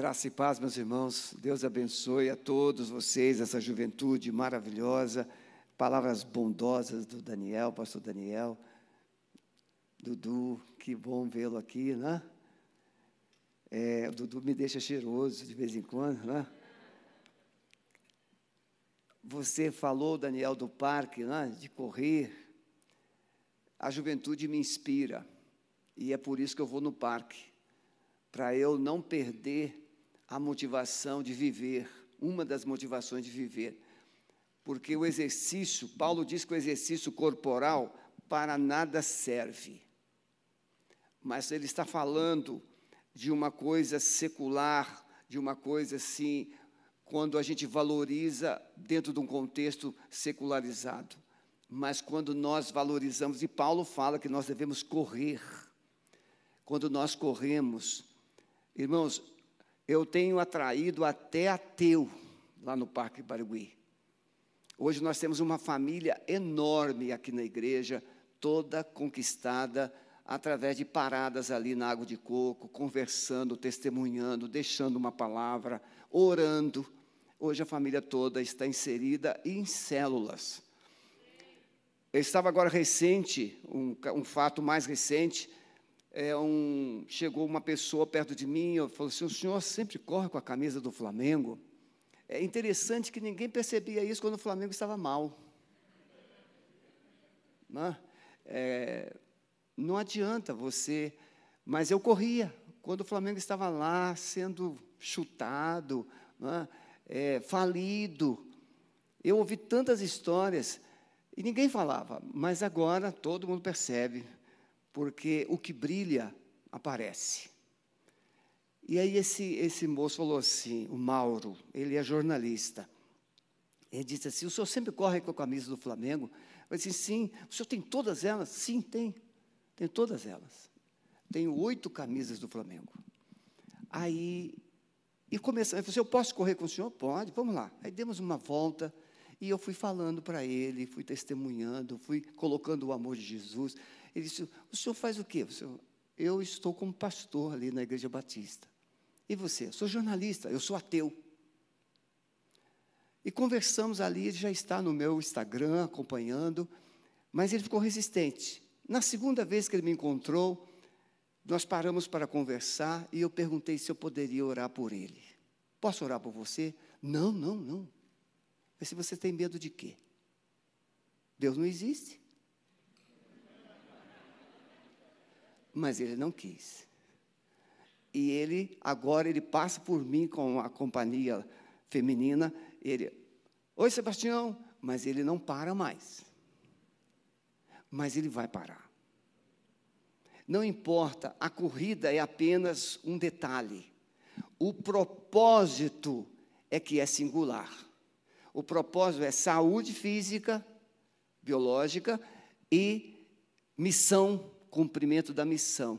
Graça e paz, meus irmãos. Deus abençoe a todos vocês, essa juventude maravilhosa. Palavras bondosas do Daniel, pastor Daniel. Dudu, que bom vê-lo aqui, né? É, o Dudu me deixa cheiroso de vez em quando, né? Você falou, Daniel, do parque, né? de correr. A juventude me inspira. E é por isso que eu vou no parque. Para eu não perder a motivação de viver, uma das motivações de viver. Porque o exercício, Paulo diz que o exercício corporal para nada serve. Mas ele está falando de uma coisa secular, de uma coisa assim, quando a gente valoriza dentro de um contexto secularizado. Mas quando nós valorizamos, e Paulo fala que nós devemos correr. Quando nós corremos, irmãos, eu tenho atraído até ateu lá no Parque Barigui. Hoje nós temos uma família enorme aqui na igreja, toda conquistada através de paradas ali na água de coco, conversando, testemunhando, deixando uma palavra, orando. Hoje a família toda está inserida em células. Eu estava agora recente, um, um fato mais recente, é um, chegou uma pessoa perto de mim e falou assim: o senhor sempre corre com a camisa do Flamengo? É interessante que ninguém percebia isso quando o Flamengo estava mal. Não, né? é, não adianta você. Mas eu corria quando o Flamengo estava lá sendo chutado, né? é, falido. Eu ouvi tantas histórias e ninguém falava, mas agora todo mundo percebe porque o que brilha aparece. E aí esse, esse moço falou assim, o Mauro, ele é jornalista. Ele disse assim, o senhor sempre corre com a camisa do Flamengo? Eu disse, sim. O senhor tem todas elas? Sim, tem. Tem todas elas. Tenho oito camisas do Flamengo. Aí, e começando, falou assim, eu posso correr com o senhor? Pode, vamos lá. Aí demos uma volta, e eu fui falando para ele, fui testemunhando, fui colocando o amor de Jesus. Ele disse: O senhor faz o quê? Eu estou como pastor ali na Igreja Batista. E você? Eu sou jornalista, eu sou ateu. E conversamos ali, ele já está no meu Instagram acompanhando, mas ele ficou resistente. Na segunda vez que ele me encontrou, nós paramos para conversar e eu perguntei se eu poderia orar por ele. Posso orar por você? Não, não, não. Mas se você tem medo de quê? Deus não existe. Mas ele não quis. E ele, agora, ele passa por mim com a companhia feminina, ele, oi Sebastião, mas ele não para mais. Mas ele vai parar. Não importa, a corrida é apenas um detalhe. O propósito é que é singular. O propósito é saúde física, biológica e missão cumprimento da missão.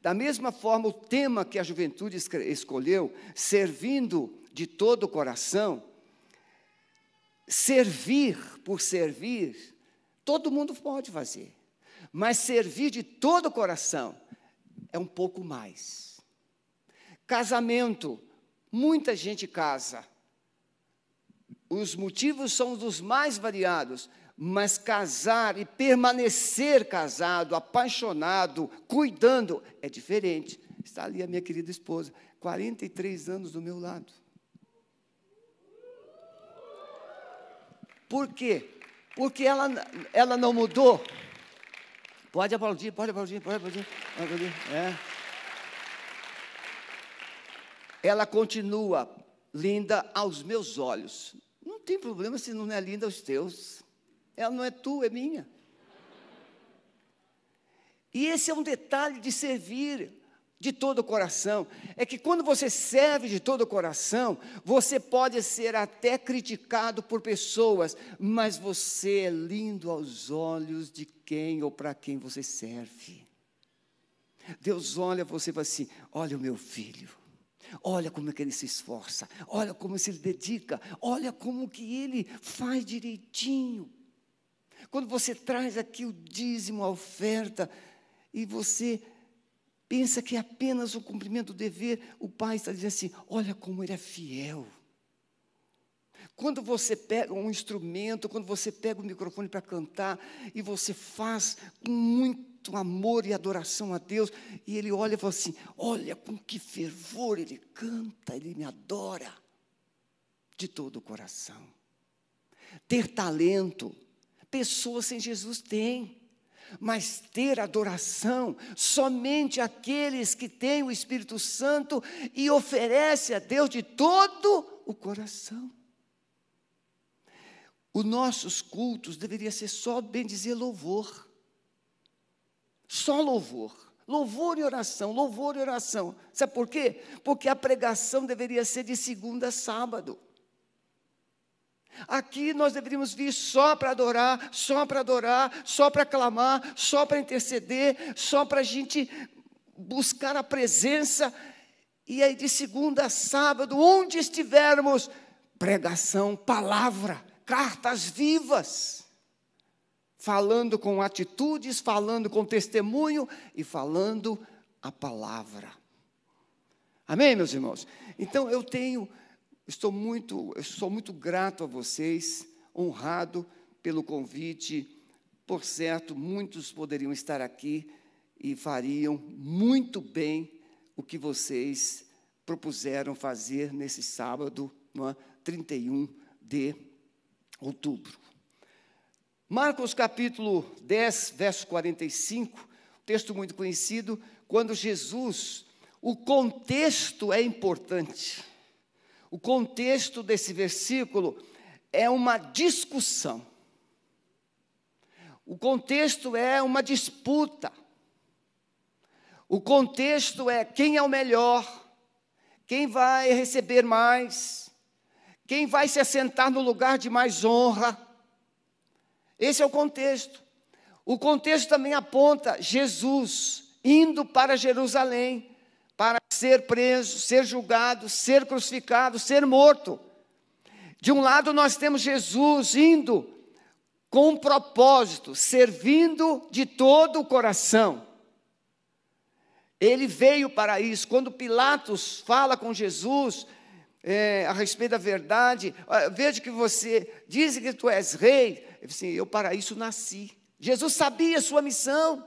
Da mesma forma, o tema que a juventude escolheu, servindo de todo o coração, servir por servir, todo mundo pode fazer, mas servir de todo o coração é um pouco mais. Casamento, muita gente casa. Os motivos são dos mais variados, mas casar e permanecer casado, apaixonado, cuidando, é diferente. Está ali a minha querida esposa, 43 anos do meu lado. Por quê? Porque ela, ela não mudou. Pode aplaudir, pode aplaudir, pode aplaudir. Pode aplaudir. É. Ela continua linda aos meus olhos. Não tem problema se não é linda aos teus. Ela não é tua, é minha. E esse é um detalhe de servir de todo o coração. É que quando você serve de todo o coração, você pode ser até criticado por pessoas, mas você é lindo aos olhos de quem ou para quem você serve. Deus olha você e fala assim: olha o meu filho. Olha como é que ele se esforça, olha como se ele dedica, olha como que ele faz direitinho. Quando você traz aqui o dízimo, a oferta, e você pensa que é apenas o cumprimento do dever, o pai está dizendo assim: olha como ele é fiel. Quando você pega um instrumento, quando você pega o microfone para cantar e você faz com muito amor e adoração a Deus, e ele olha e fala assim: Olha com que fervor ele canta, ele me adora de todo o coração. Ter talento, pessoas sem Jesus têm mas ter adoração somente aqueles que têm o Espírito Santo e oferece a Deus de todo o coração. Os nossos cultos deveria ser só bem dizer louvor. Só louvor. Louvor e oração, louvor e oração. Sabe por quê? Porque a pregação deveria ser de segunda a sábado. Aqui nós deveríamos vir só para adorar, só para adorar, só para clamar, só para interceder, só para a gente buscar a presença. E aí, de segunda a sábado, onde estivermos, pregação, palavra, cartas vivas, falando com atitudes, falando com testemunho e falando a palavra. Amém, meus irmãos? Então eu tenho, estou muito, sou muito grato a vocês, honrado pelo convite. Por certo, muitos poderiam estar aqui e fariam muito bem o que vocês propuseram fazer nesse sábado, é? 31 de outubro. Marcos capítulo 10, verso 45, texto muito conhecido, quando Jesus, o contexto é importante. O contexto desse versículo é uma discussão. O contexto é uma disputa. O contexto é quem é o melhor, quem vai receber mais, quem vai se assentar no lugar de mais honra? Esse é o contexto. O contexto também aponta Jesus indo para Jerusalém para ser preso, ser julgado, ser crucificado, ser morto. De um lado, nós temos Jesus indo com um propósito, servindo de todo o coração. Ele veio para isso. Quando Pilatos fala com Jesus, é, a respeito da verdade, veja que você diz que tu és rei. Eu, assim, eu para isso nasci. Jesus sabia a sua missão.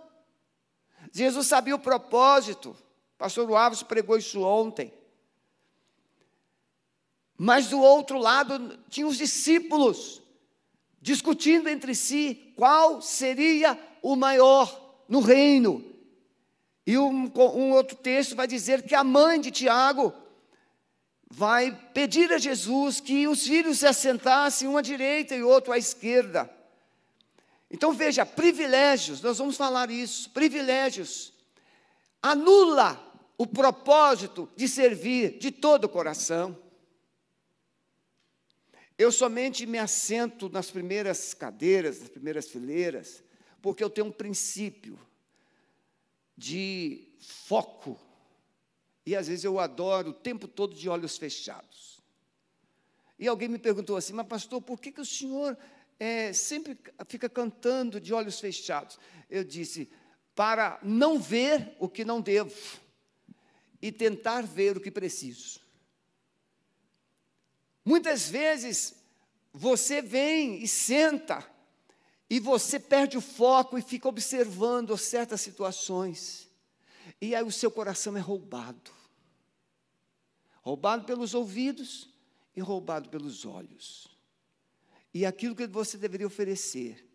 Jesus sabia o propósito. Pastor Alves pregou isso ontem. Mas do outro lado tinha os discípulos discutindo entre si qual seria o maior no reino. E um, um outro texto vai dizer que a mãe de Tiago vai pedir a Jesus que os filhos se assentassem um à direita e outro à esquerda. Então veja, privilégios, nós vamos falar isso, privilégios. Anula o propósito de servir de todo o coração. Eu somente me assento nas primeiras cadeiras, nas primeiras fileiras, porque eu tenho um princípio de foco e às vezes eu adoro o tempo todo de olhos fechados. E alguém me perguntou assim, mas pastor, por que, que o senhor é, sempre fica cantando de olhos fechados? Eu disse, para não ver o que não devo e tentar ver o que preciso. Muitas vezes você vem e senta e você perde o foco e fica observando certas situações. E aí o seu coração é roubado. Roubado pelos ouvidos e roubado pelos olhos. E aquilo que você deveria oferecer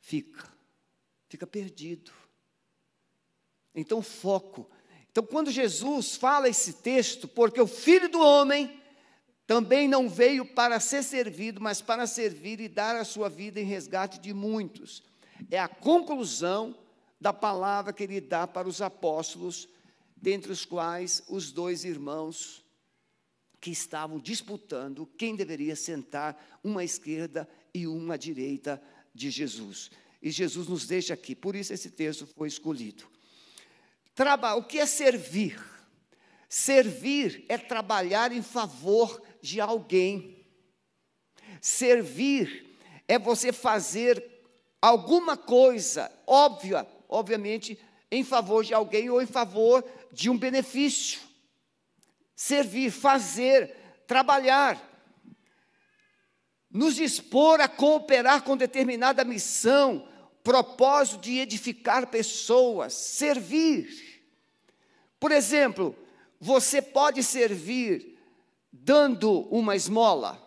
fica, fica perdido. Então, foco. Então, quando Jesus fala esse texto, porque o filho do homem também não veio para ser servido, mas para servir e dar a sua vida em resgate de muitos. É a conclusão da palavra que ele dá para os apóstolos, dentre os quais os dois irmãos que estavam disputando quem deveria sentar uma esquerda e uma direita de Jesus. E Jesus nos deixa aqui, por isso esse texto foi escolhido. Traba o que é servir? Servir é trabalhar em favor de alguém. Servir é você fazer alguma coisa óbvia obviamente, em favor de alguém ou em favor de um benefício. Servir, fazer, trabalhar. Nos dispor a cooperar com determinada missão, propósito de edificar pessoas, servir. Por exemplo, você pode servir dando uma esmola?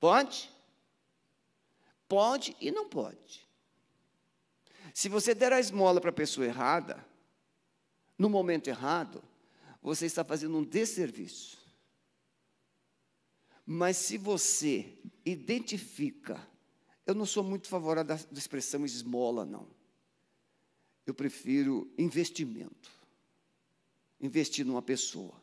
Pode? Pode e não pode. Se você der a esmola para a pessoa errada, no momento errado, você está fazendo um desserviço. Mas se você identifica, eu não sou muito favorável da expressão esmola, não. Eu prefiro investimento. Investir numa pessoa.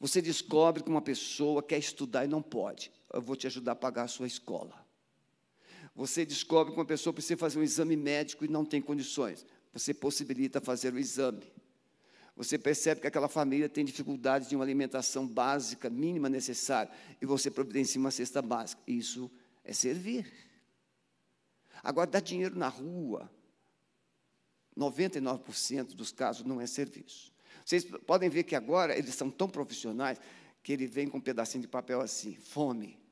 Você descobre que uma pessoa quer estudar e não pode. Eu vou te ajudar a pagar a sua escola. Você descobre que uma pessoa precisa fazer um exame médico e não tem condições. Você possibilita fazer o exame. Você percebe que aquela família tem dificuldade de uma alimentação básica, mínima necessária, e você providencia uma cesta básica. Isso é servir. Agora, dar dinheiro na rua, 99% dos casos não é serviço. Vocês podem ver que agora eles são tão profissionais que ele vem com um pedacinho de papel assim, fome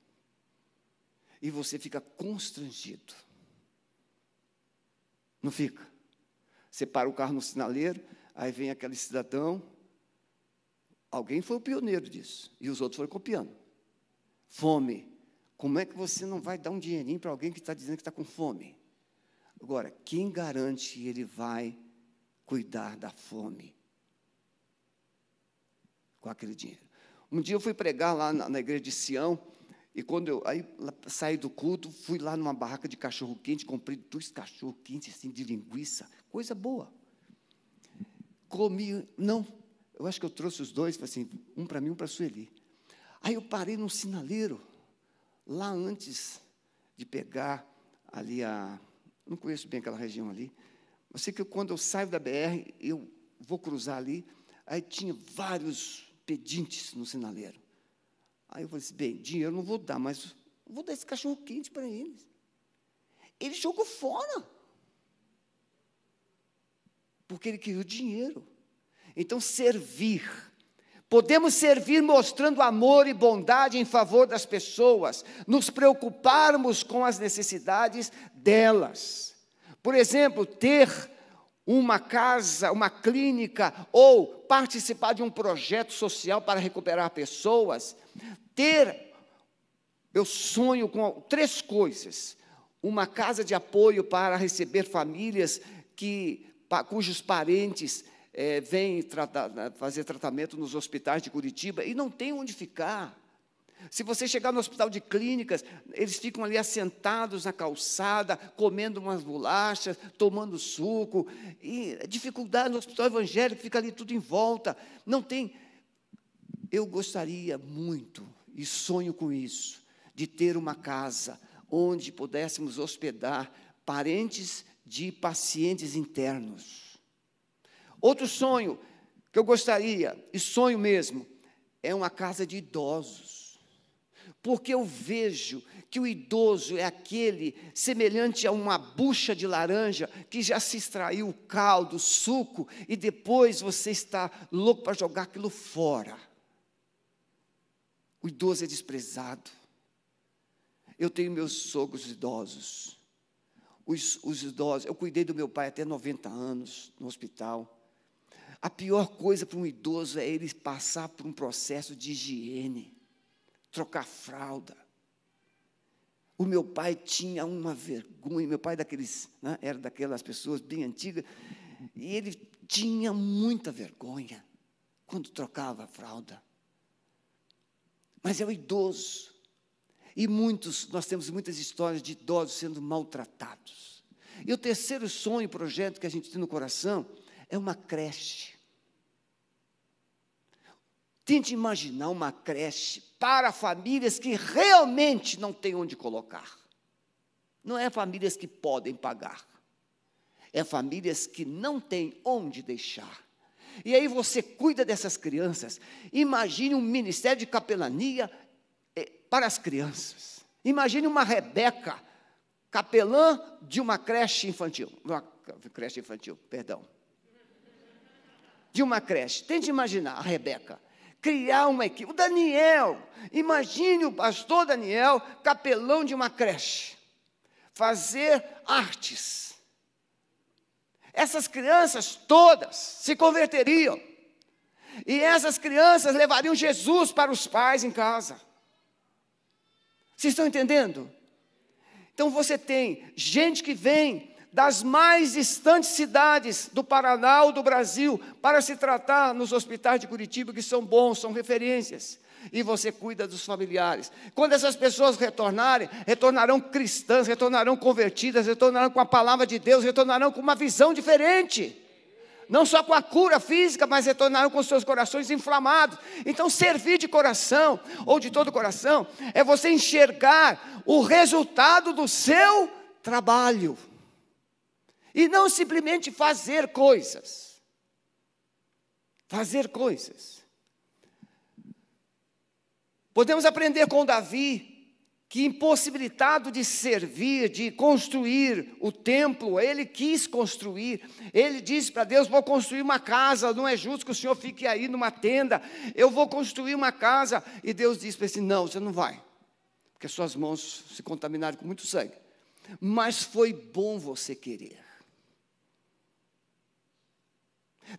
e você fica constrangido. Não fica? Você para o carro no sinaleiro, aí vem aquele cidadão. Alguém foi o pioneiro disso, e os outros foram copiando. Fome. Como é que você não vai dar um dinheirinho para alguém que está dizendo que está com fome? Agora, quem garante ele vai cuidar da fome com aquele dinheiro? Um dia eu fui pregar lá na, na igreja de Sião, e quando eu aí, saí do culto, fui lá numa barraca de cachorro quente, comprei dois cachorro quentes assim de linguiça, coisa boa. Comi, não, eu acho que eu trouxe os dois, assim, um para mim, um para Sueli. Aí eu parei num sinaleiro, lá antes de pegar ali a. Não conheço bem aquela região ali. Eu sei que quando eu saio da BR, eu vou cruzar ali, aí tinha vários pedintes no sinaleiro. Aí eu falei assim, bem, dinheiro não vou dar, mas vou dar esse cachorro quente para eles. Ele jogou fora. Porque ele queria o dinheiro. Então, servir. Podemos servir mostrando amor e bondade em favor das pessoas, nos preocuparmos com as necessidades delas. Por exemplo, ter uma casa, uma clínica ou participar de um projeto social para recuperar pessoas, ter, eu sonho com três coisas: uma casa de apoio para receber famílias que, cujos parentes é, vêm tratar, fazer tratamento nos hospitais de Curitiba e não tem onde ficar. Se você chegar no hospital de clínicas, eles ficam ali assentados na calçada, comendo umas bolachas, tomando suco, e dificuldade no hospital evangélico, fica ali tudo em volta. Não tem. Eu gostaria muito e sonho com isso, de ter uma casa onde pudéssemos hospedar parentes de pacientes internos. Outro sonho que eu gostaria, e sonho mesmo, é uma casa de idosos. Porque eu vejo que o idoso é aquele semelhante a uma bucha de laranja que já se extraiu o caldo, o suco, e depois você está louco para jogar aquilo fora. O idoso é desprezado. Eu tenho meus sogros idosos. Os, os, idosos, eu cuidei do meu pai até 90 anos no hospital. A pior coisa para um idoso é ele passar por um processo de higiene, trocar fralda. O meu pai tinha uma vergonha, meu pai daqueles, né, era daquelas pessoas bem antigas, e ele tinha muita vergonha quando trocava a fralda mas é o idoso. E muitos, nós temos muitas histórias de idosos sendo maltratados. E o terceiro sonho, projeto que a gente tem no coração, é uma creche. Tente imaginar uma creche para famílias que realmente não têm onde colocar. Não é famílias que podem pagar. É famílias que não têm onde deixar. E aí você cuida dessas crianças. Imagine um ministério de capelania eh, para as crianças. Imagine uma Rebeca, capelã de uma creche infantil, uma creche infantil, perdão. De uma creche. Tente imaginar a Rebeca criar uma equipe. O Daniel, imagine o pastor Daniel, capelão de uma creche, fazer artes. Essas crianças todas se converteriam. E essas crianças levariam Jesus para os pais em casa. Vocês estão entendendo? Então você tem gente que vem das mais distantes cidades do Paraná ou do Brasil para se tratar nos hospitais de Curitiba, que são bons, são referências. E você cuida dos familiares. Quando essas pessoas retornarem, retornarão cristãs, retornarão convertidas, retornarão com a palavra de Deus, retornarão com uma visão diferente. Não só com a cura física, mas retornarão com seus corações inflamados. Então, servir de coração, ou de todo coração, é você enxergar o resultado do seu trabalho. E não simplesmente fazer coisas. Fazer coisas. Podemos aprender com Davi que, impossibilitado de servir, de construir o templo, ele quis construir. Ele disse para Deus: Vou construir uma casa, não é justo que o senhor fique aí numa tenda, eu vou construir uma casa. E Deus disse para ele: assim, Não, você não vai, porque suas mãos se contaminaram com muito sangue. Mas foi bom você querer.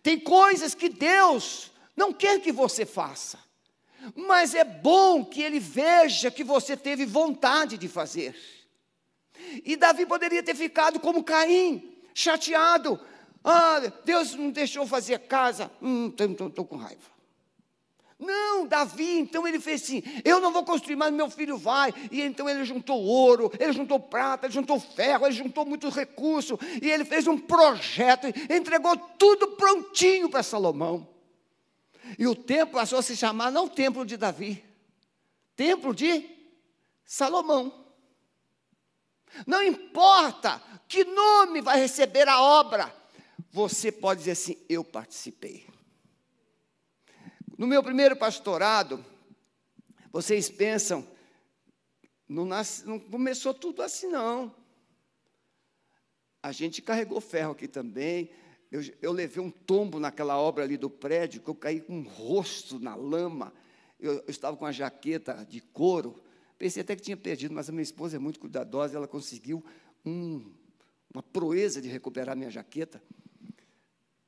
Tem coisas que Deus não quer que você faça, mas é bom que Ele veja que você teve vontade de fazer. E Davi poderia ter ficado como Caim, chateado. Ah, Deus não deixou fazer casa. Hum, estou com raiva. Não, Davi, então ele fez assim: eu não vou construir, mas meu filho vai. E então ele juntou ouro, ele juntou prata, ele juntou ferro, ele juntou muitos recursos. E ele fez um projeto, entregou tudo prontinho para Salomão. E o templo passou a se chamar não Templo de Davi, Templo de Salomão. Não importa que nome vai receber a obra, você pode dizer assim: eu participei. No meu primeiro pastorado, vocês pensam, não, nasce, não começou tudo assim, não. A gente carregou ferro aqui também. Eu, eu, levei um tombo naquela obra ali do prédio, que eu caí com o rosto na lama. Eu, eu estava com a jaqueta de couro. Pensei até que tinha perdido, mas a minha esposa é muito cuidadosa, ela conseguiu um, uma proeza de recuperar minha jaqueta.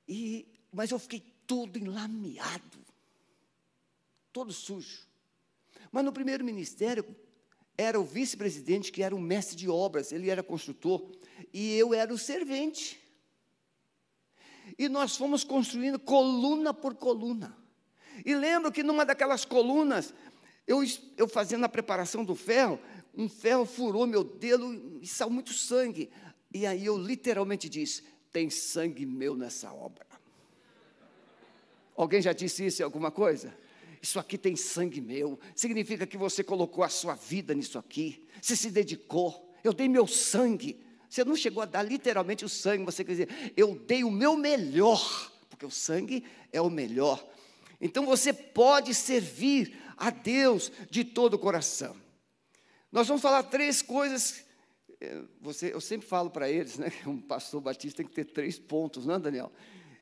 E, mas eu fiquei todo enlameado todo sujo. Mas no primeiro ministério, era o vice-presidente que era o mestre de obras, ele era construtor, e eu era o servente. E nós fomos construindo coluna por coluna. E lembro que numa daquelas colunas, eu, eu fazendo a preparação do ferro, um ferro furou meu dedo e saiu muito sangue. E aí eu literalmente disse: tem sangue meu nessa obra. Alguém já disse isso em alguma coisa? Isso aqui tem sangue meu. Significa que você colocou a sua vida nisso aqui. Você se dedicou. Eu dei meu sangue. Você não chegou a dar literalmente o sangue, você quer dizer, eu dei o meu melhor, porque o sangue é o melhor. Então você pode servir a Deus de todo o coração. Nós vamos falar três coisas. Eh, você, eu sempre falo para eles, né? Um pastor batista tem que ter três pontos, não é, Daniel?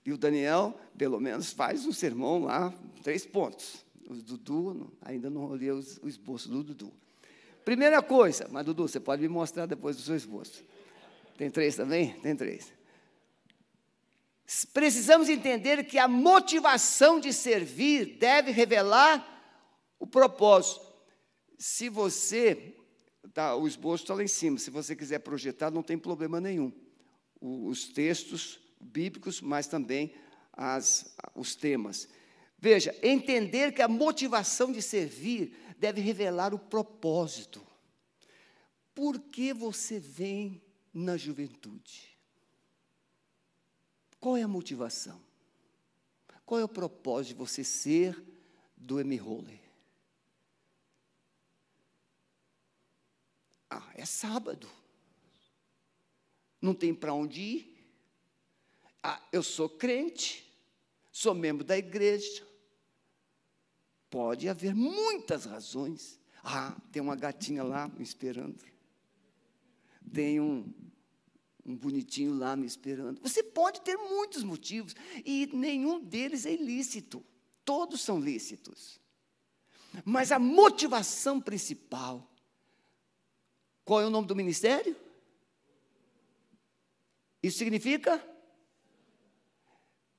E o Daniel, pelo menos, faz um sermão lá, três pontos. O Dudu, ainda não olhei o esboço do Dudu. Primeira coisa, mas Dudu, você pode me mostrar depois do seu esboço. Tem três também? Tem três. Precisamos entender que a motivação de servir deve revelar o propósito. Se você, tá, o esboço está lá em cima, se você quiser projetar, não tem problema nenhum. os textos bíblicos, mas também as, os temas. Veja, entender que a motivação de servir deve revelar o propósito. Por que você vem na juventude? Qual é a motivação? Qual é o propósito de você ser do M-Holy? Ah, é sábado. Não tem para onde ir. Ah, eu sou crente, sou membro da igreja, Pode haver muitas razões. Ah, tem uma gatinha lá me esperando. Tem um, um bonitinho lá me esperando. Você pode ter muitos motivos e nenhum deles é ilícito. Todos são lícitos. Mas a motivação principal, qual é o nome do ministério? Isso significa?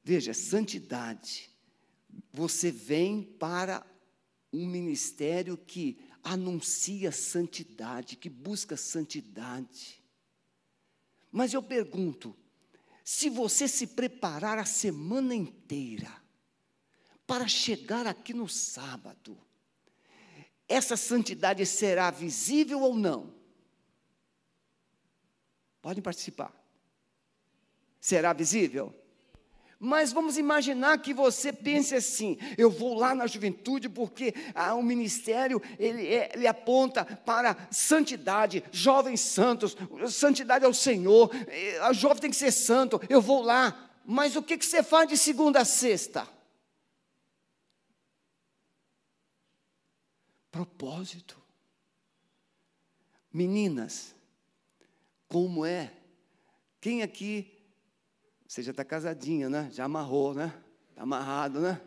Veja, santidade. Você vem para um ministério que anuncia santidade, que busca santidade. Mas eu pergunto: se você se preparar a semana inteira para chegar aqui no sábado, essa santidade será visível ou não? Podem participar. Será visível? Mas vamos imaginar que você pense assim: eu vou lá na juventude porque ah, o ministério ele, é, ele aponta para santidade, jovens santos, santidade ao Senhor, a jovem tem que ser santo. Eu vou lá, mas o que, que você faz de segunda a sexta? Propósito. Meninas, como é? Quem aqui você já está casadinha, né? Já amarrou, né? Está amarrado, né?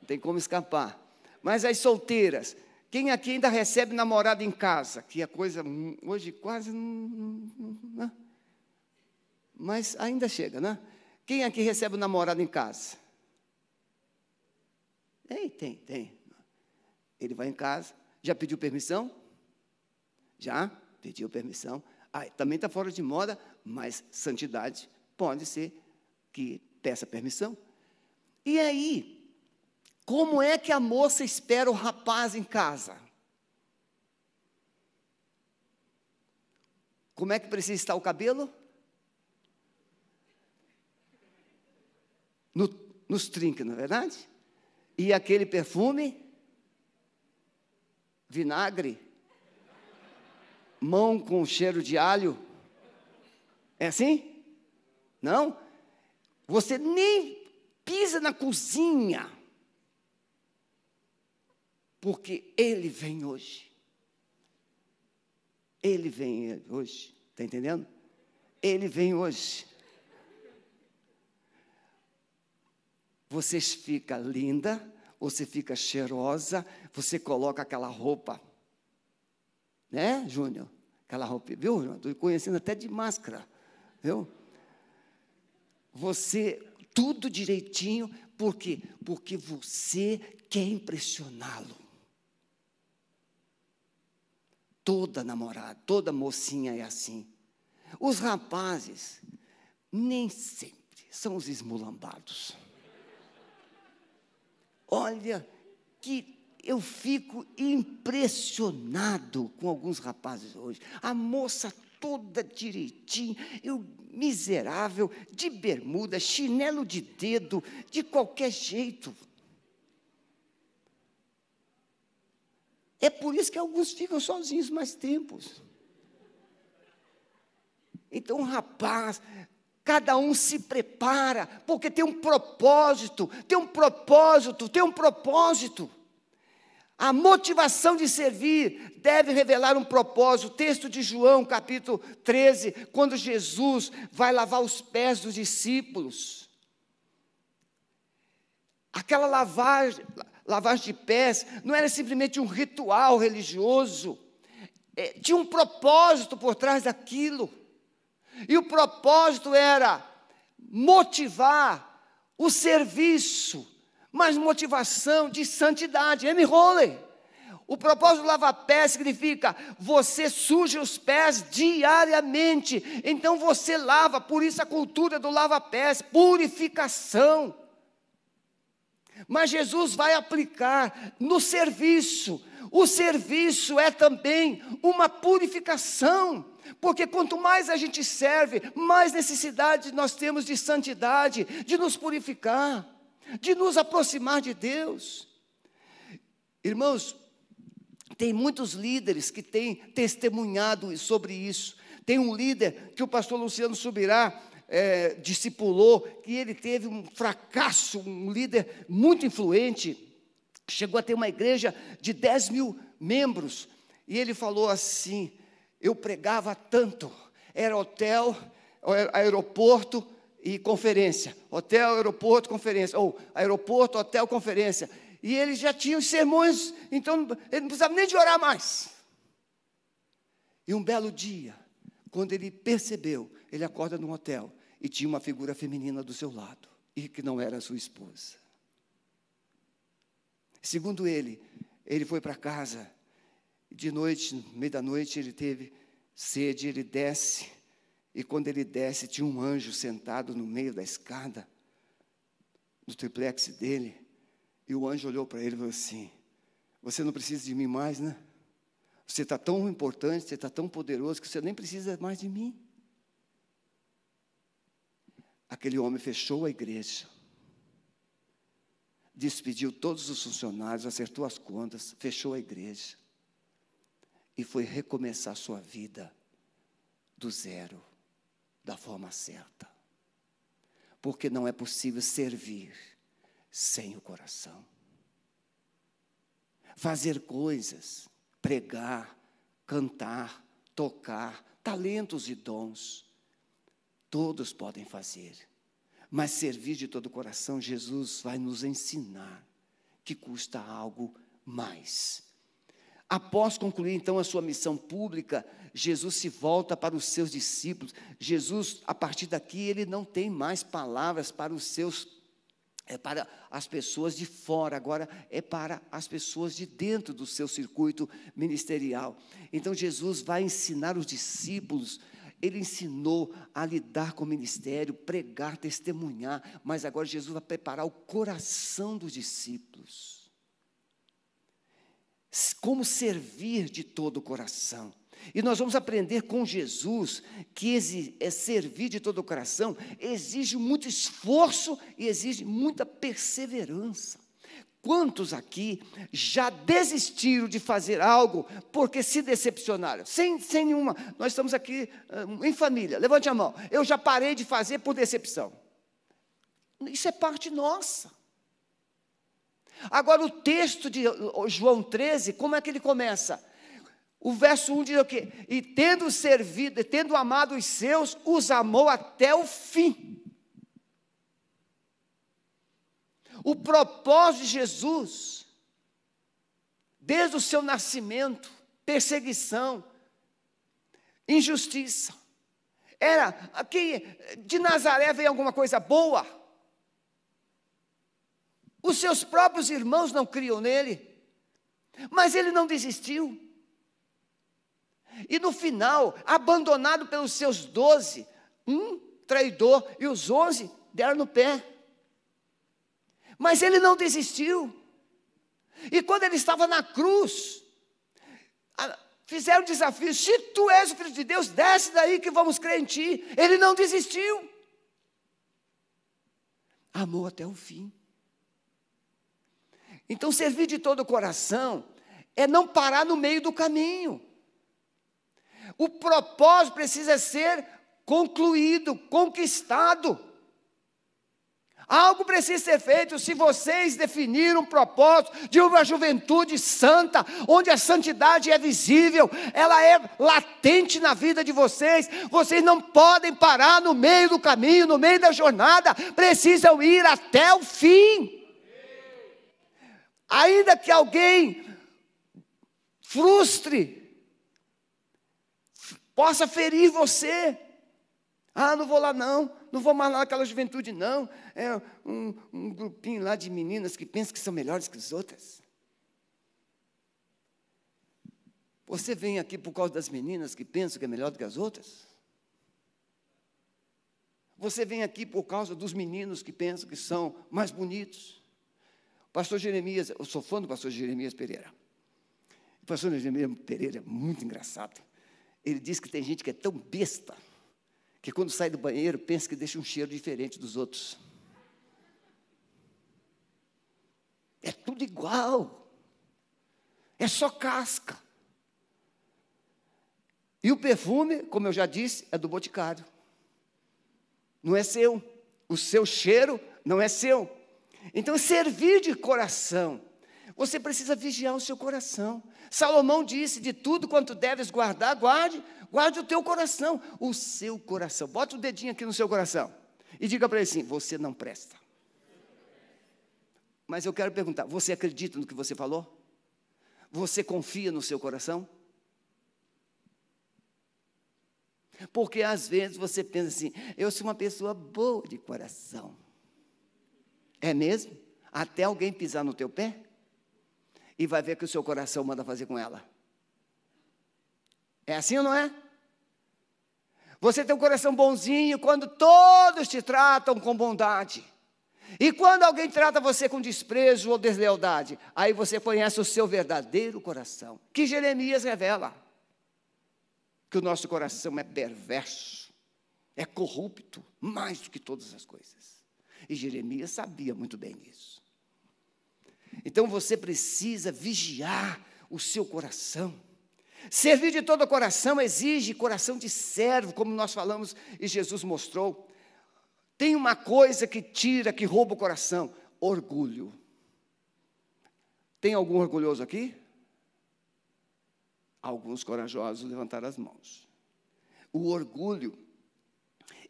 Não tem como escapar. Mas as solteiras, quem aqui ainda recebe namorado em casa? Que a coisa hoje quase não. Né? Mas ainda chega, né? Quem aqui recebe o namorado em casa? Tem, tem, tem. Ele vai em casa. Já pediu permissão? Já pediu permissão. Ah, também está fora de moda, mas santidade pode ser que peça permissão. E aí, como é que a moça espera o rapaz em casa? Como é que precisa estar o cabelo? No, nos trinques, não é verdade? E aquele perfume? Vinagre? Mão com cheiro de alho? É assim? Não? Você nem pisa na cozinha, porque Ele vem hoje. Ele vem hoje, está entendendo? Ele vem hoje. Você fica linda, você fica cheirosa, você coloca aquela roupa, né, Júnior? Aquela roupa, viu, Estou conhecendo até de máscara, viu? Você, tudo direitinho, por quê? Porque você quer impressioná-lo. Toda namorada, toda mocinha é assim. Os rapazes, nem sempre são os esmulambados. Olha, que eu fico impressionado com alguns rapazes hoje. A moça toda direitinho, eu miserável, de bermuda, chinelo de dedo, de qualquer jeito. É por isso que alguns ficam sozinhos mais tempos. Então, rapaz, cada um se prepara, porque tem um propósito, tem um propósito, tem um propósito. A motivação de servir deve revelar um propósito. Texto de João, capítulo 13, quando Jesus vai lavar os pés dos discípulos. Aquela lavagem, lavagem de pés não era simplesmente um ritual religioso, é, tinha um propósito por trás daquilo. E o propósito era motivar o serviço mas motivação de santidade. M. Rowley. O propósito do lava-pés significa você suja os pés diariamente. Então você lava, por isso a cultura do lava-pés, purificação. Mas Jesus vai aplicar no serviço. O serviço é também uma purificação. Porque quanto mais a gente serve, mais necessidade nós temos de santidade, de nos purificar de nos aproximar de Deus. Irmãos, tem muitos líderes que têm testemunhado sobre isso. Tem um líder que o pastor Luciano Subirá é, discipulou, que ele teve um fracasso, um líder muito influente, chegou a ter uma igreja de 10 mil membros, e ele falou assim: eu pregava tanto, era hotel, aeroporto e conferência. Hotel, aeroporto, conferência. Ou aeroporto, hotel, conferência. E ele já tinha os sermões, então ele não precisava nem de orar mais. E um belo dia, quando ele percebeu, ele acorda num hotel e tinha uma figura feminina do seu lado, e que não era sua esposa. Segundo ele, ele foi para casa, de noite, no meio da noite, ele teve sede, ele desce, e quando ele desce, tinha um anjo sentado no meio da escada, no triplex dele, e o anjo olhou para ele e falou assim: Você não precisa de mim mais, né? Você está tão importante, você está tão poderoso que você nem precisa mais de mim. Aquele homem fechou a igreja, despediu todos os funcionários, acertou as contas, fechou a igreja e foi recomeçar sua vida do zero, da forma certa. Porque não é possível servir sem o coração. Fazer coisas, pregar, cantar, tocar, talentos e dons, todos podem fazer. Mas servir de todo o coração, Jesus vai nos ensinar que custa algo mais. Após concluir então a sua missão pública, Jesus se volta para os seus discípulos. Jesus, a partir daqui, ele não tem mais palavras para os seus é para as pessoas de fora, agora é para as pessoas de dentro do seu circuito ministerial. Então Jesus vai ensinar os discípulos, ele ensinou a lidar com o ministério, pregar, testemunhar, mas agora Jesus vai preparar o coração dos discípulos como servir de todo o coração. E nós vamos aprender com Jesus que é servir de todo o coração exige muito esforço e exige muita perseverança. Quantos aqui já desistiram de fazer algo porque se decepcionaram? Sem, sem nenhuma. Nós estamos aqui em família. Levante a mão. Eu já parei de fazer por decepção. Isso é parte nossa. Agora, o texto de João 13, como é que ele começa? O verso 1 diz o quê? E tendo servido, tendo amado os seus, os amou até o fim. O propósito de Jesus, desde o seu nascimento, perseguição, injustiça, era aqui de Nazaré vem alguma coisa boa. Os seus próprios irmãos não criam nele, mas ele não desistiu. E no final, abandonado pelos seus doze, um traidor e os onze deram no pé. Mas ele não desistiu. E quando ele estava na cruz, fizeram desafio: se tu és o filho de Deus, desce daí que vamos crer em ti. Ele não desistiu. Amou até o fim. Então, servir de todo o coração é não parar no meio do caminho. O propósito precisa ser concluído, conquistado. Algo precisa ser feito se vocês definiram um propósito de uma juventude santa, onde a santidade é visível, ela é latente na vida de vocês. Vocês não podem parar no meio do caminho, no meio da jornada, precisam ir até o fim. Ainda que alguém frustre, possa ferir você. Ah, não vou lá não, não vou mais lá naquela juventude não. É um, um grupinho lá de meninas que pensam que são melhores que as outras. Você vem aqui por causa das meninas que pensam que é melhor do que as outras? Você vem aqui por causa dos meninos que pensam que são mais bonitos? Pastor Jeremias, eu sou fã do pastor Jeremias Pereira. O pastor Jeremias Pereira é muito engraçado. Ele diz que tem gente que é tão besta que quando sai do banheiro pensa que deixa um cheiro diferente dos outros. É tudo igual. É só casca. E o perfume, como eu já disse, é do boticário. Não é seu. O seu cheiro não é seu. Então, servir de coração Você precisa vigiar o seu coração. Salomão disse: de tudo quanto deves guardar, guarde, guarde o teu coração, o seu coração. Bota o dedinho aqui no seu coração e diga para ele assim: você não presta. Mas eu quero perguntar: você acredita no que você falou? Você confia no seu coração? Porque às vezes você pensa assim: eu sou uma pessoa boa de coração. É mesmo? Até alguém pisar no teu pé? E vai ver que o seu coração manda fazer com ela. É assim ou não é? Você tem um coração bonzinho quando todos te tratam com bondade. E quando alguém trata você com desprezo ou deslealdade, aí você conhece o seu verdadeiro coração, que Jeremias revela. Que o nosso coração é perverso, é corrupto, mais do que todas as coisas. E Jeremias sabia muito bem disso. Então você precisa vigiar o seu coração. Servir de todo o coração exige coração de servo, como nós falamos e Jesus mostrou. Tem uma coisa que tira, que rouba o coração: orgulho. Tem algum orgulhoso aqui? Alguns corajosos levantaram as mãos. O orgulho,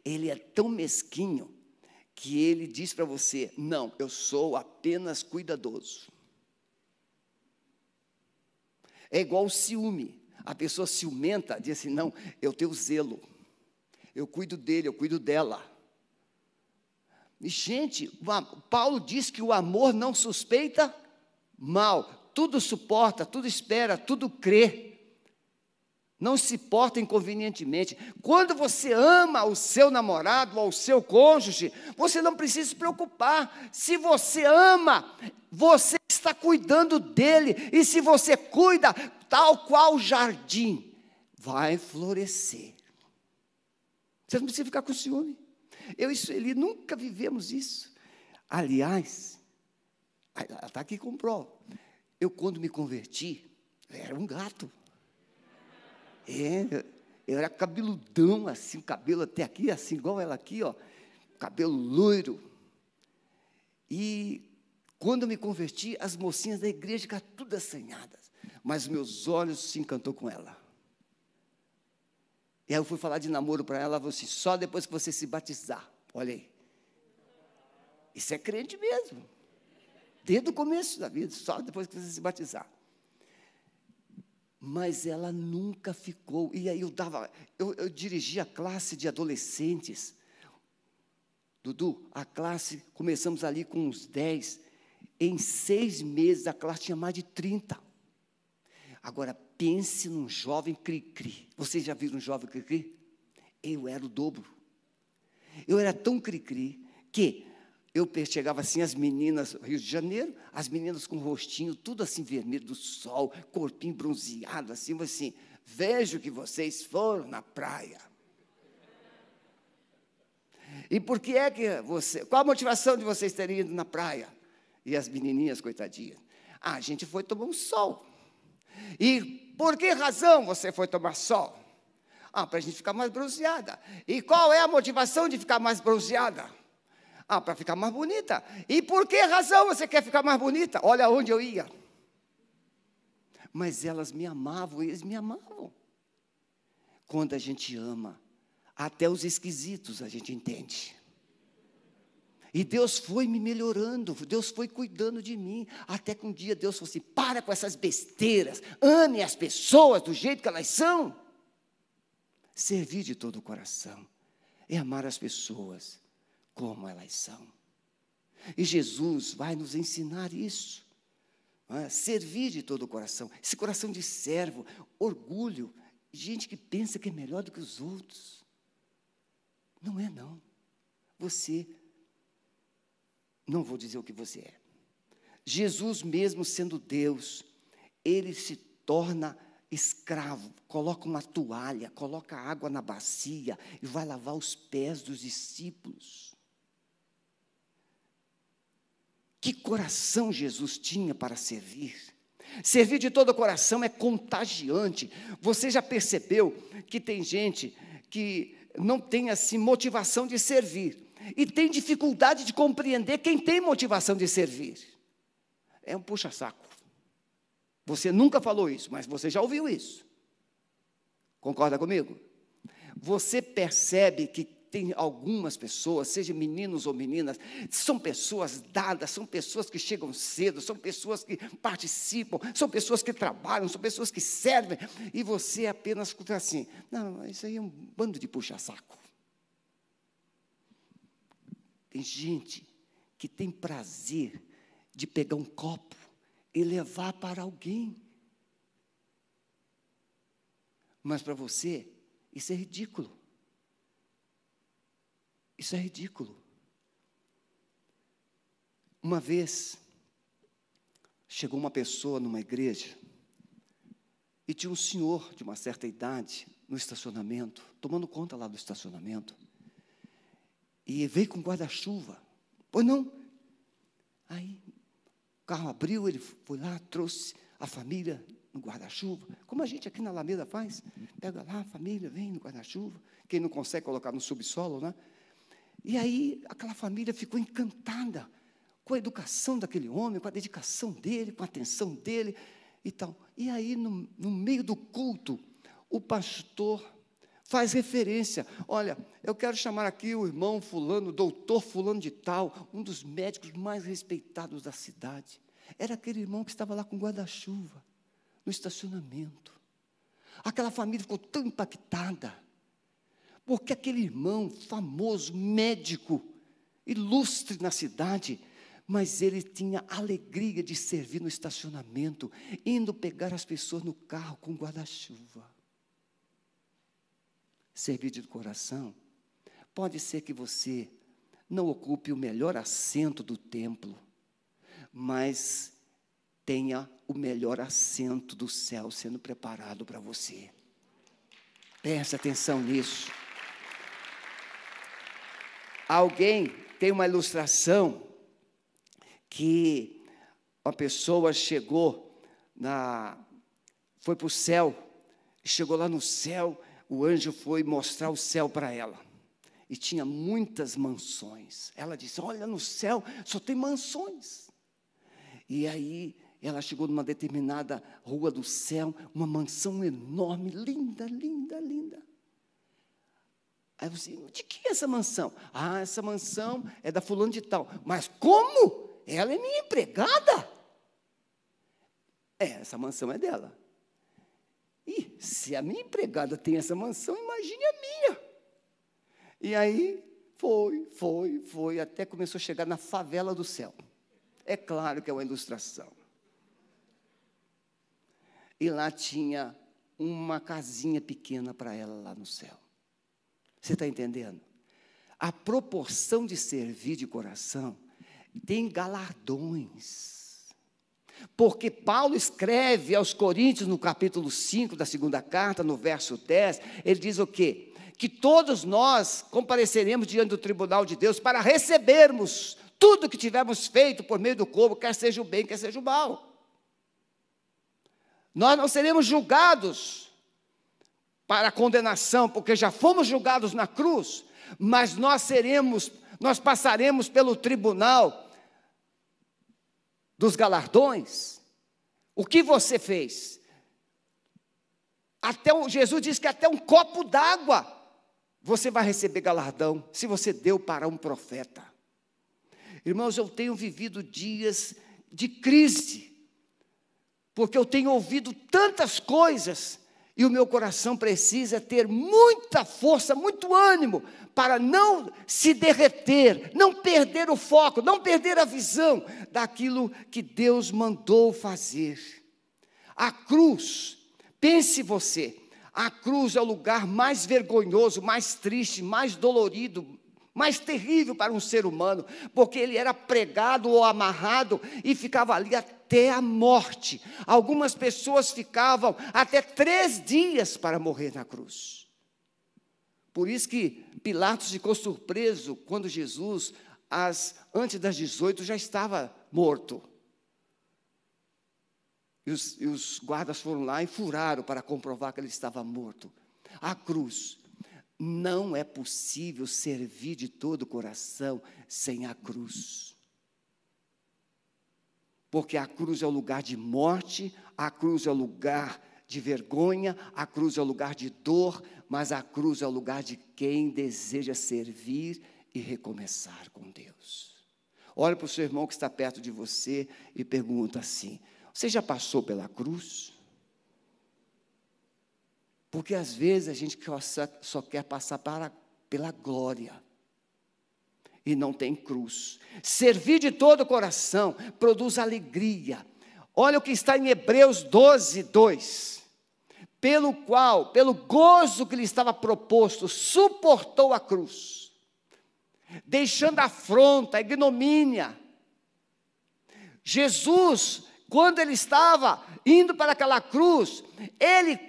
ele é tão mesquinho que ele diz para você: não, eu sou apenas cuidadoso. É igual o ciúme. A pessoa ciumenta diz assim: não, eu tenho zelo, eu cuido dele, eu cuido dela. Gente, Paulo diz que o amor não suspeita mal, tudo suporta, tudo espera, tudo crê. Não se porta inconvenientemente. Quando você ama o seu namorado ou o seu cônjuge, você não precisa se preocupar. Se você ama, você está cuidando dele. E se você cuida, tal qual o jardim, vai florescer. Você não precisa ficar com ciúme. Eu e ele nunca vivemos isso. Aliás, ela está aqui com prova. Eu, quando me converti, era um gato. É, eu era cabeludão, assim, cabelo até aqui, assim, igual ela aqui, ó, cabelo loiro. E quando me converti, as mocinhas da igreja ficaram tudo assanhadas, mas meus olhos se encantou com ela. E aí eu fui falar de namoro para ela, ela falou assim, só depois que você se batizar. Olha aí. Isso é crente mesmo. Desde o começo da vida, só depois que você se batizar. Mas ela nunca ficou. E aí eu dava, eu, eu dirigia a classe de adolescentes. Dudu, a classe, começamos ali com uns 10. Em seis meses a classe tinha mais de 30. Agora, pense num jovem cri-cri. Vocês já viram um jovem cri-cri? Eu era o dobro. Eu era tão cri-cri que eu chegava assim, as meninas, Rio de Janeiro, as meninas com o rostinho tudo assim vermelho do sol, corpinho bronzeado, assim, assim, vejo que vocês foram na praia. E por que é que você, qual a motivação de vocês terem ido na praia? E as menininhas, coitadinhas, ah, a gente foi tomar um sol. E por que razão você foi tomar sol? Ah, para a gente ficar mais bronzeada. E qual é a motivação de ficar mais bronzeada? Ah, para ficar mais bonita. E por que razão você quer ficar mais bonita? Olha onde eu ia. Mas elas me amavam, eles me amavam. Quando a gente ama, até os esquisitos a gente entende. E Deus foi me melhorando, Deus foi cuidando de mim, até que um dia Deus falou assim: para com essas besteiras, ame as pessoas do jeito que elas são. Servir de todo o coração é amar as pessoas como elas são. E Jesus vai nos ensinar isso. É? Servir de todo o coração, esse coração de servo, orgulho, gente que pensa que é melhor do que os outros. Não é, não. Você não vou dizer o que você é. Jesus, mesmo sendo Deus, ele se torna escravo, coloca uma toalha, coloca água na bacia e vai lavar os pés dos discípulos. Que coração Jesus tinha para servir? Servir de todo o coração é contagiante. Você já percebeu que tem gente que não tem assim motivação de servir, e tem dificuldade de compreender quem tem motivação de servir. É um puxa-saco. Você nunca falou isso, mas você já ouviu isso. Concorda comigo? Você percebe que tem algumas pessoas, sejam meninos ou meninas, são pessoas dadas, são pessoas que chegam cedo, são pessoas que participam, são pessoas que trabalham, são pessoas que servem, e você apenas escuta assim: não, isso aí é um bando de puxa-saco. Tem gente que tem prazer de pegar um copo e levar para alguém. Mas para você, isso é ridículo. Isso é ridículo. Uma vez, chegou uma pessoa numa igreja e tinha um senhor de uma certa idade no estacionamento, tomando conta lá do estacionamento. E veio com guarda-chuva. Pois não? Aí, o carro abriu, ele foi lá, trouxe a família no guarda-chuva, como a gente aqui na Alameda faz. Pega lá a família, vem no guarda-chuva. Quem não consegue colocar no subsolo, né? E aí aquela família ficou encantada com a educação daquele homem, com a dedicação dele, com a atenção dele e tal. E aí, no, no meio do culto, o pastor faz referência. Olha, eu quero chamar aqui o irmão fulano, doutor fulano de tal, um dos médicos mais respeitados da cidade. Era aquele irmão que estava lá com guarda-chuva, no estacionamento. Aquela família ficou tão impactada porque aquele irmão famoso, médico, ilustre na cidade, mas ele tinha alegria de servir no estacionamento, indo pegar as pessoas no carro com guarda-chuva. Servir de coração, pode ser que você não ocupe o melhor assento do templo, mas tenha o melhor assento do céu sendo preparado para você. Preste atenção nisso. Alguém tem uma ilustração que uma pessoa chegou na foi para o céu, chegou lá no céu, o anjo foi mostrar o céu para ela. E tinha muitas mansões. Ela disse: Olha, no céu só tem mansões. E aí ela chegou numa determinada rua do céu, uma mansão enorme, linda, linda, linda. Aí você, de que é essa mansão? Ah, essa mansão é da fulano de tal. Mas como? Ela é minha empregada. É, essa mansão é dela. E se a minha empregada tem essa mansão, imagine a minha. E aí foi, foi, foi, até começou a chegar na favela do céu. É claro que é uma ilustração. E lá tinha uma casinha pequena para ela lá no céu. Você está entendendo? A proporção de servir de coração tem galardões. Porque Paulo escreve aos Coríntios, no capítulo 5 da segunda carta, no verso 10, ele diz o quê? Que todos nós compareceremos diante do tribunal de Deus para recebermos tudo que tivermos feito por meio do corpo, quer seja o bem, quer seja o mal. Nós não seremos julgados para a condenação, porque já fomos julgados na cruz, mas nós seremos, nós passaremos pelo tribunal dos galardões. O que você fez? Até o, Jesus diz que até um copo d'água você vai receber galardão se você deu para um profeta. Irmãos, eu tenho vivido dias de crise, porque eu tenho ouvido tantas coisas e o meu coração precisa ter muita força, muito ânimo, para não se derreter, não perder o foco, não perder a visão daquilo que Deus mandou fazer. A cruz, pense você, a cruz é o lugar mais vergonhoso, mais triste, mais dolorido, mais terrível para um ser humano, porque ele era pregado ou amarrado e ficava ali até a morte. Algumas pessoas ficavam até três dias para morrer na cruz. Por isso que Pilatos ficou surpreso quando Jesus, às, antes das 18, já estava morto. E os, e os guardas foram lá e furaram para comprovar que ele estava morto. A cruz não é possível servir de todo o coração sem a cruz. Porque a cruz é o lugar de morte, A cruz é o lugar de vergonha, a cruz é o lugar de dor, mas a cruz é o lugar de quem deseja servir e recomeçar com Deus. Olha para o seu irmão que está perto de você e pergunta assim: Você já passou pela cruz? Porque às vezes a gente só quer passar pela glória e não tem cruz. Servir de todo o coração produz alegria. Olha o que está em Hebreus 12, 2. Pelo qual, pelo gozo que lhe estava proposto, suportou a cruz, deixando a afronta, a ignomínia. Jesus, quando ele estava indo para aquela cruz, ele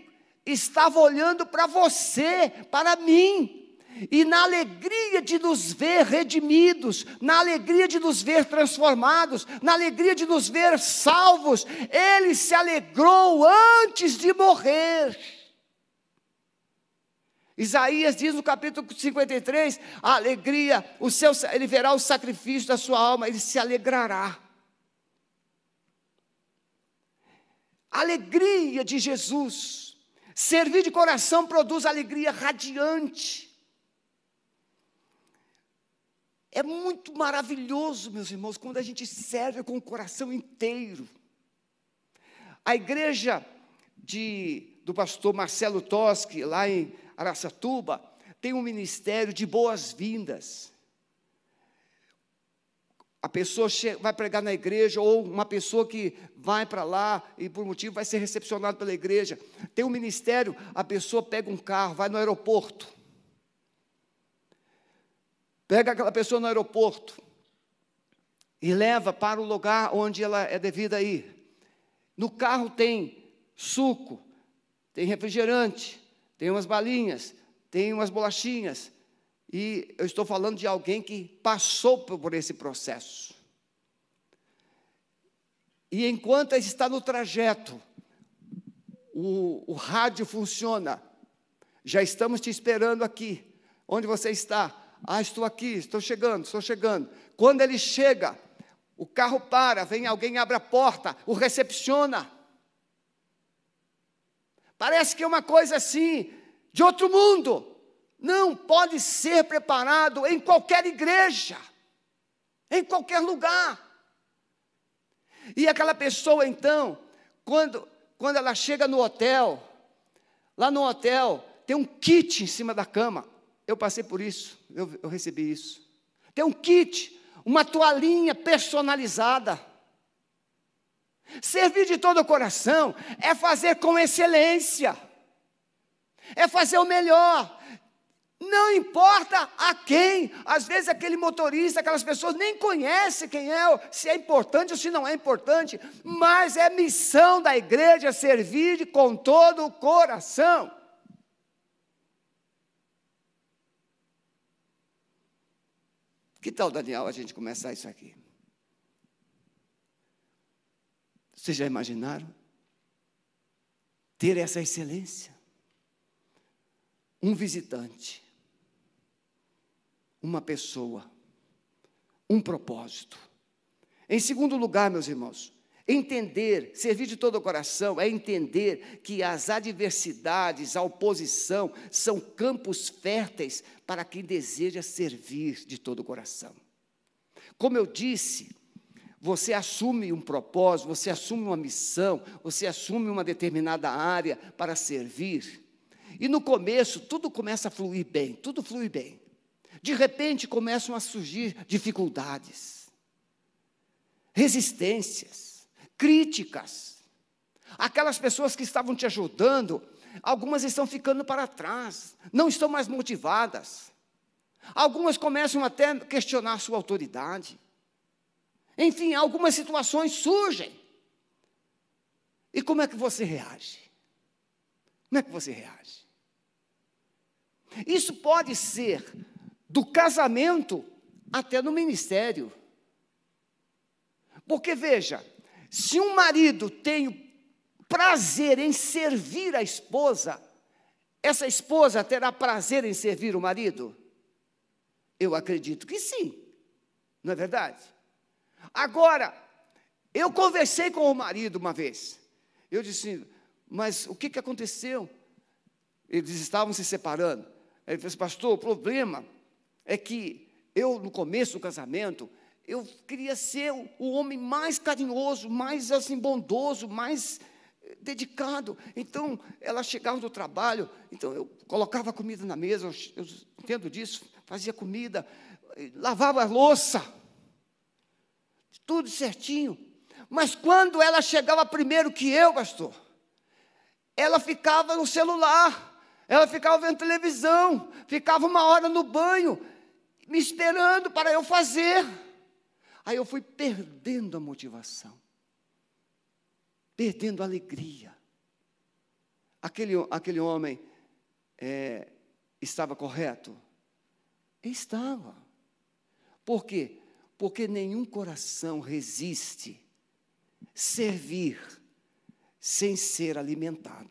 estava olhando para você, para mim. E na alegria de nos ver redimidos, na alegria de nos ver transformados, na alegria de nos ver salvos, ele se alegrou antes de morrer. Isaías diz no capítulo 53, a alegria, o seu, ele verá o sacrifício da sua alma, ele se alegrará. Alegria de Jesus, servir de coração produz alegria radiante. É muito maravilhoso, meus irmãos, quando a gente serve com o coração inteiro. A igreja de, do pastor Marcelo Toschi, lá em Araçatuba, tem um ministério de boas-vindas. A pessoa vai pregar na igreja, ou uma pessoa que vai para lá e por motivo vai ser recepcionado pela igreja. Tem um ministério, a pessoa pega um carro, vai no aeroporto Pega aquela pessoa no aeroporto e leva para o lugar onde ela é devida ir. No carro tem suco, tem refrigerante, tem umas balinhas, tem umas bolachinhas. E eu estou falando de alguém que passou por esse processo. E enquanto está no trajeto, o, o rádio funciona. Já estamos te esperando aqui. Onde você está? Ah, estou aqui, estou chegando, estou chegando. Quando ele chega, o carro para, vem alguém, abre a porta, o recepciona. Parece que é uma coisa assim, de outro mundo. Não, pode ser preparado em qualquer igreja, em qualquer lugar. E aquela pessoa, então, quando, quando ela chega no hotel, lá no hotel, tem um kit em cima da cama. Eu passei por isso, eu, eu recebi isso. Tem um kit, uma toalhinha personalizada. Servir de todo o coração é fazer com excelência, é fazer o melhor. Não importa a quem, às vezes aquele motorista, aquelas pessoas nem conhecem quem é, se é importante ou se não é importante, mas é missão da igreja servir com todo o coração. Que tal, Daniel, a gente começar isso aqui? Vocês já imaginaram? Ter essa excelência? Um visitante, uma pessoa, um propósito. Em segundo lugar, meus irmãos, Entender, servir de todo o coração, é entender que as adversidades, a oposição, são campos férteis para quem deseja servir de todo o coração. Como eu disse, você assume um propósito, você assume uma missão, você assume uma determinada área para servir. E no começo, tudo começa a fluir bem, tudo flui bem. De repente começam a surgir dificuldades, resistências críticas. Aquelas pessoas que estavam te ajudando, algumas estão ficando para trás, não estão mais motivadas. Algumas começam até a questionar sua autoridade. Enfim, algumas situações surgem. E como é que você reage? Como é que você reage? Isso pode ser do casamento até no ministério. Porque veja, se um marido tem prazer em servir a esposa, essa esposa terá prazer em servir o marido? Eu acredito que sim, não é verdade? Agora, eu conversei com o marido uma vez, Eu disse, mas o que, que aconteceu? Eles estavam se separando. Ele falou assim, pastor, o problema é que eu, no começo do casamento, eu queria ser o, homem mais carinhoso, mais assim, bondoso, mais eh, dedicado. Então, ela chegava do trabalho, então eu colocava comida na mesa, eu, eu entendo disso, fazia comida, lavava a louça, tudo certinho. Mas quando ela chegava primeiro que eu, pastor, ela ficava no celular, ela ficava vendo televisão, ficava uma hora no banho, me esperando para eu fazer. Aí eu fui perdendo a motivação, perdendo a alegria. Aquele, aquele homem é, estava correto? Estava. Por quê? Porque nenhum coração resiste servir sem ser alimentado.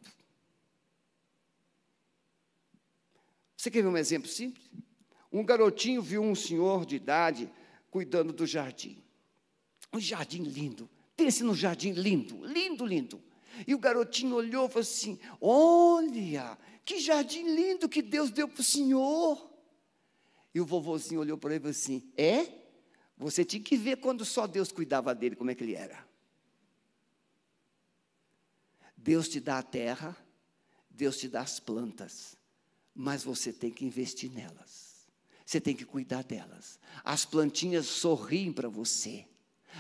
Você quer ver um exemplo simples? Um garotinho viu um senhor de idade cuidando do jardim. Um jardim lindo. Pense no jardim lindo, lindo, lindo. E o garotinho olhou e falou assim: Olha, que jardim lindo que Deus deu para o senhor. E o vovozinho olhou para ele e falou assim: É? Você tinha que ver quando só Deus cuidava dele, como é que ele era. Deus te dá a terra, Deus te dá as plantas, mas você tem que investir nelas. Você tem que cuidar delas. As plantinhas sorriem para você.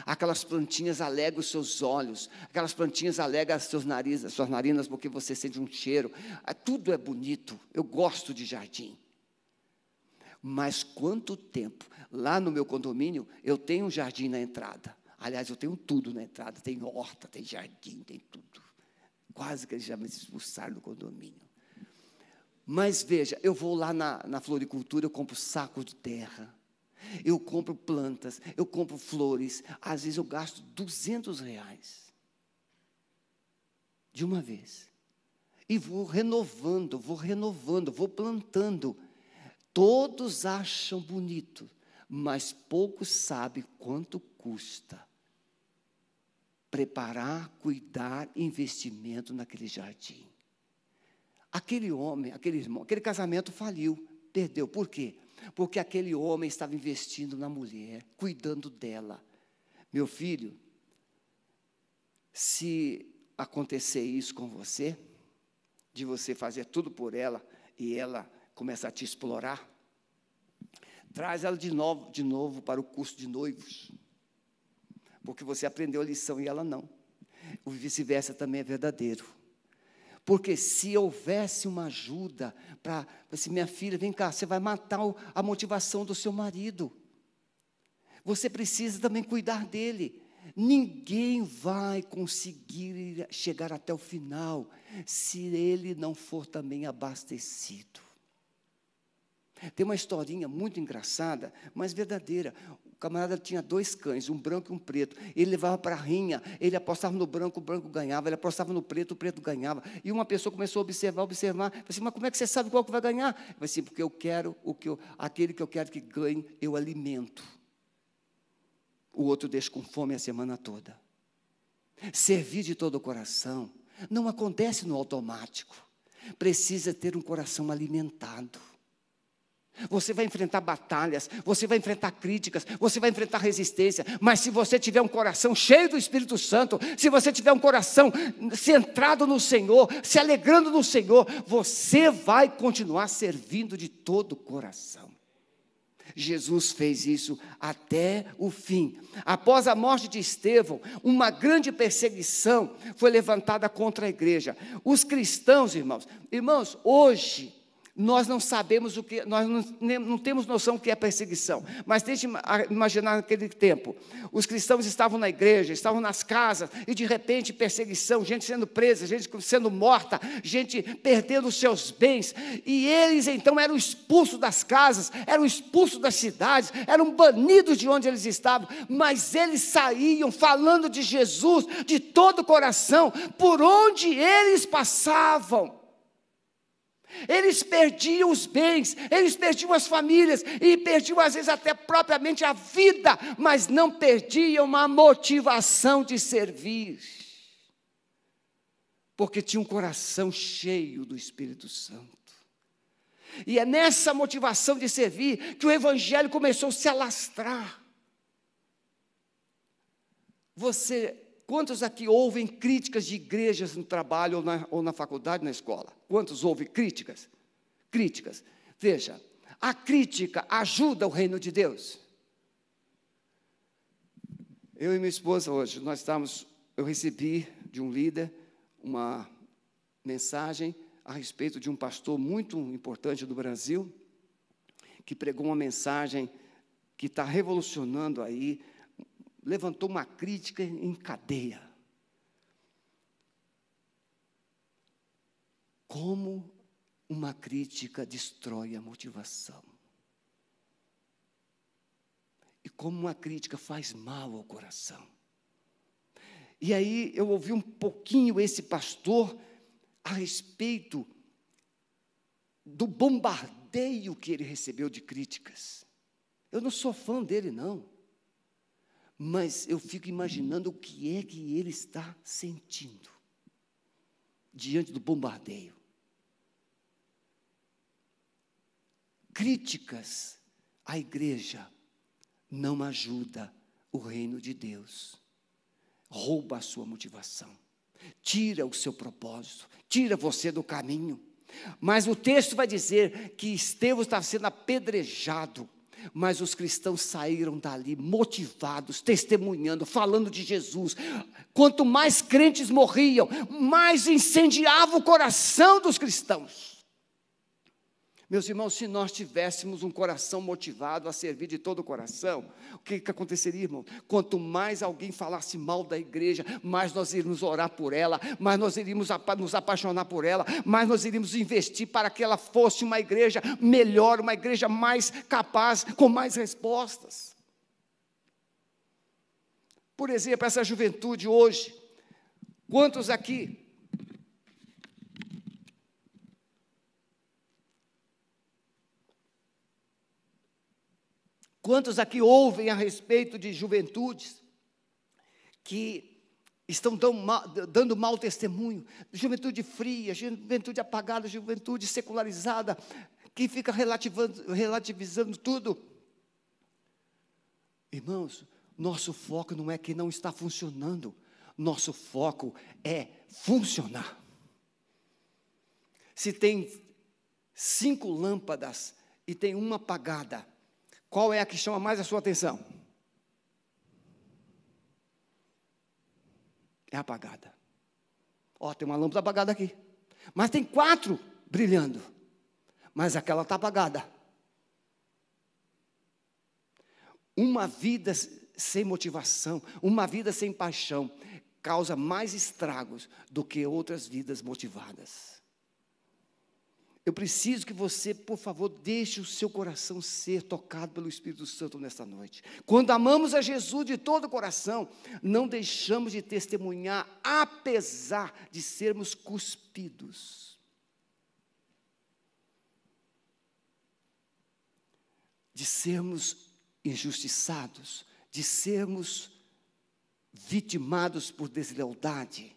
Aquelas plantinhas alegram os seus olhos, aquelas plantinhas alegram as seus narizes, as suas narinas, porque você sente um cheiro. Ah, tudo é bonito. Eu gosto de jardim. Mas quanto tempo? Lá no meu condomínio, eu tenho um jardim na entrada. Aliás, eu tenho tudo na entrada: tem horta, tem jardim, tem tudo. Quase que eles já me expulsaram do condomínio. Mas veja, eu vou lá na, na floricultura, eu compro sacos de terra, eu compro plantas, eu compro flores. Às vezes eu gasto 200 reais. De uma vez. E vou renovando, vou renovando, vou plantando. Todos acham bonito, mas poucos sabem quanto custa preparar, cuidar, investimento naquele jardim. Aquele homem, aquele irmão, aquele casamento faliu, perdeu. Por quê? Porque aquele homem estava investindo na mulher, cuidando dela. Meu filho, se acontecer isso com você, de você fazer tudo por ela e ela começar a te explorar, traz ela de novo, de novo para o curso de noivos. Porque você aprendeu a lição e ela não. O vice-versa também é verdadeiro. Porque se houvesse uma ajuda para assim, minha filha, vem cá, você vai matar a motivação do seu marido. Você precisa também cuidar dele. Ninguém vai conseguir chegar até o final se ele não for também abastecido. Tem uma historinha muito engraçada, mas verdadeira camarada tinha dois cães, um branco e um preto. Ele levava para a rinha, ele apostava no branco, o branco ganhava, ele apostava no preto, o preto ganhava. E uma pessoa começou a observar, observar, falou assim, mas como é que você sabe qual que vai ganhar? Eu falei assim, porque eu quero o que eu, aquele que eu quero que ganhe, eu alimento. O outro deixa com fome a semana toda. Servir de todo o coração não acontece no automático. Precisa ter um coração alimentado. Você vai enfrentar batalhas, você vai enfrentar críticas, você vai enfrentar resistência, mas se você tiver um coração cheio do Espírito Santo, se você tiver um coração centrado no Senhor, se alegrando no Senhor, você vai continuar servindo de todo o coração. Jesus fez isso até o fim. Após a morte de Estevão, uma grande perseguição foi levantada contra a igreja. Os cristãos, irmãos, irmãos, hoje nós não sabemos o que, nós não, não, temos noção do que é perseguição. Mas tente imaginar naquele tempo. Os cristãos estavam na igreja, estavam nas casas, e de repente perseguição, gente sendo presa, gente sendo morta, gente perdendo seus bens. E eles então eram expulsos das casas, eram expulsos das cidades, eram banidos de onde eles estavam, mas eles saíam falando de Jesus de todo o coração, por onde eles passavam. Eles perdiam os bens, eles perdiam as famílias e perdiam às vezes até propriamente a vida, mas não perdiam a motivação de servir. porque tinha um coração cheio do Espírito Santo. E é nessa motivação de servir que o Evangelho começou a se alastrar. Você, quantos aqui ouvem críticas de igrejas no trabalho ou na, ou na faculdade, na escola? Quantos ouvem críticas? Críticas. Veja, a crítica ajuda o reino de Deus. Eu e minha esposa hoje, nós estamos, eu recebi de um líder uma mensagem a respeito de um pastor muito importante do Brasil, que pregou uma mensagem que está revolucionando aí, levantou uma crítica em cadeia. Como uma crítica destrói a motivação. E como uma crítica faz mal ao coração. E aí eu ouvi um pouquinho esse pastor a respeito do bombardeio que ele recebeu de críticas. Eu não sou fã dele, não. Mas eu fico imaginando o que é que ele está sentindo diante do bombardeio. Críticas à igreja não ajuda o reino de Deus. Rouba a sua motivação. Tira o seu propósito, tira você do caminho. Mas o texto vai dizer que Estevão está sendo apedrejado, mas os cristãos saíram dali motivados, testemunhando, falando de Jesus. Quanto mais crentes morriam, mais incendiava o coração dos cristãos. Meus irmãos, se nós tivéssemos um coração motivado a servir de todo o coração, o que, que aconteceria, irmão? Quanto mais alguém falasse mal da igreja, mais nós iríamos orar por ela, mais nós iríamos nos apaixonar por ela, mais nós iríamos investir para que ela fosse uma igreja melhor, uma igreja mais capaz, com mais respostas. Por exemplo, essa juventude hoje, quantos aqui Quantos aqui ouvem a respeito de juventudes que estão dando mau testemunho? Juventude fria, juventude apagada, juventude secularizada, que fica relativizando, relativizando tudo. Irmãos, nosso foco não é que não está funcionando, nosso foco é funcionar. Se tem cinco lâmpadas e tem uma apagada, qual é a que chama mais a sua atenção? É apagada. Ó, tem uma lâmpada apagada aqui. Mas tem quatro brilhando. Mas aquela está apagada. Uma vida sem motivação, uma vida sem paixão, causa mais estragos do que outras vidas motivadas. Eu preciso que você, por favor, deixe o seu coração ser tocado pelo Espírito Santo nesta noite. Quando amamos a Jesus de todo o coração, não deixamos de testemunhar, apesar de sermos cuspidos. De sermos injustiçados, de sermos vitimados por deslealdade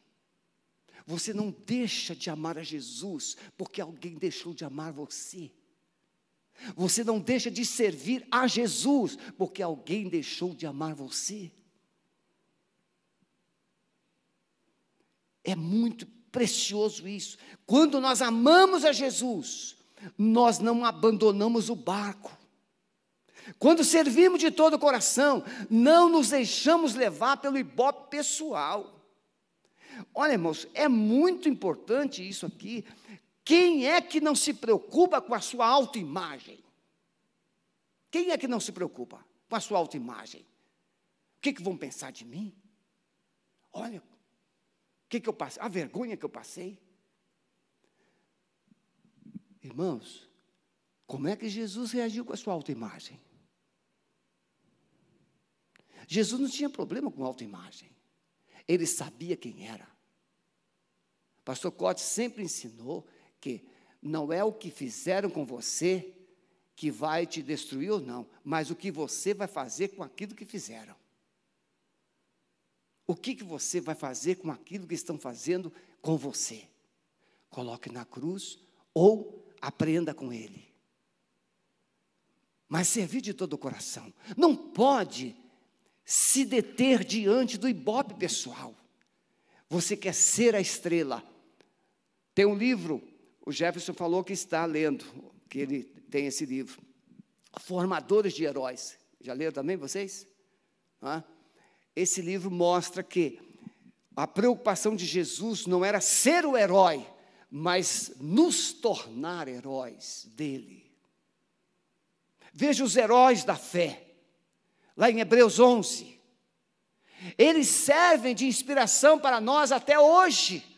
você não deixa de amar a Jesus porque alguém deixou de amar você. Você não deixa de servir a Jesus porque alguém deixou de amar você. É muito precioso isso. Quando nós amamos a Jesus, nós não abandonamos o barco. Quando servimos de todo o coração, não nos deixamos levar pelo ibope pessoal. Olha, irmãos, é muito importante isso aqui. Quem é que não se preocupa com a sua autoimagem? Quem é que não se preocupa com a sua autoimagem? O que, que vão pensar de mim? Olha, o que, que eu passei? A vergonha que eu passei. Irmãos, como é que Jesus reagiu com a sua autoimagem? Jesus não tinha problema com autoimagem. Ele sabia quem era. Pastor Cote sempre ensinou que não é o que fizeram com você que vai te destruir ou não, mas o que você vai fazer com aquilo que fizeram. O que, que você vai fazer com aquilo que estão fazendo com você? Coloque na cruz ou aprenda com ele. Mas servir de todo o coração. Não pode se deter diante do ibope pessoal. Você quer ser a estrela. Tem um livro, o Jefferson falou que está lendo, que ele tem esse livro. Formadores de Heróis. Já leram também vocês? Esse livro mostra que a preocupação de Jesus não era ser o herói, mas nos tornar heróis dele. Veja os heróis da fé, lá em Hebreus 11. Eles servem de inspiração para nós até hoje.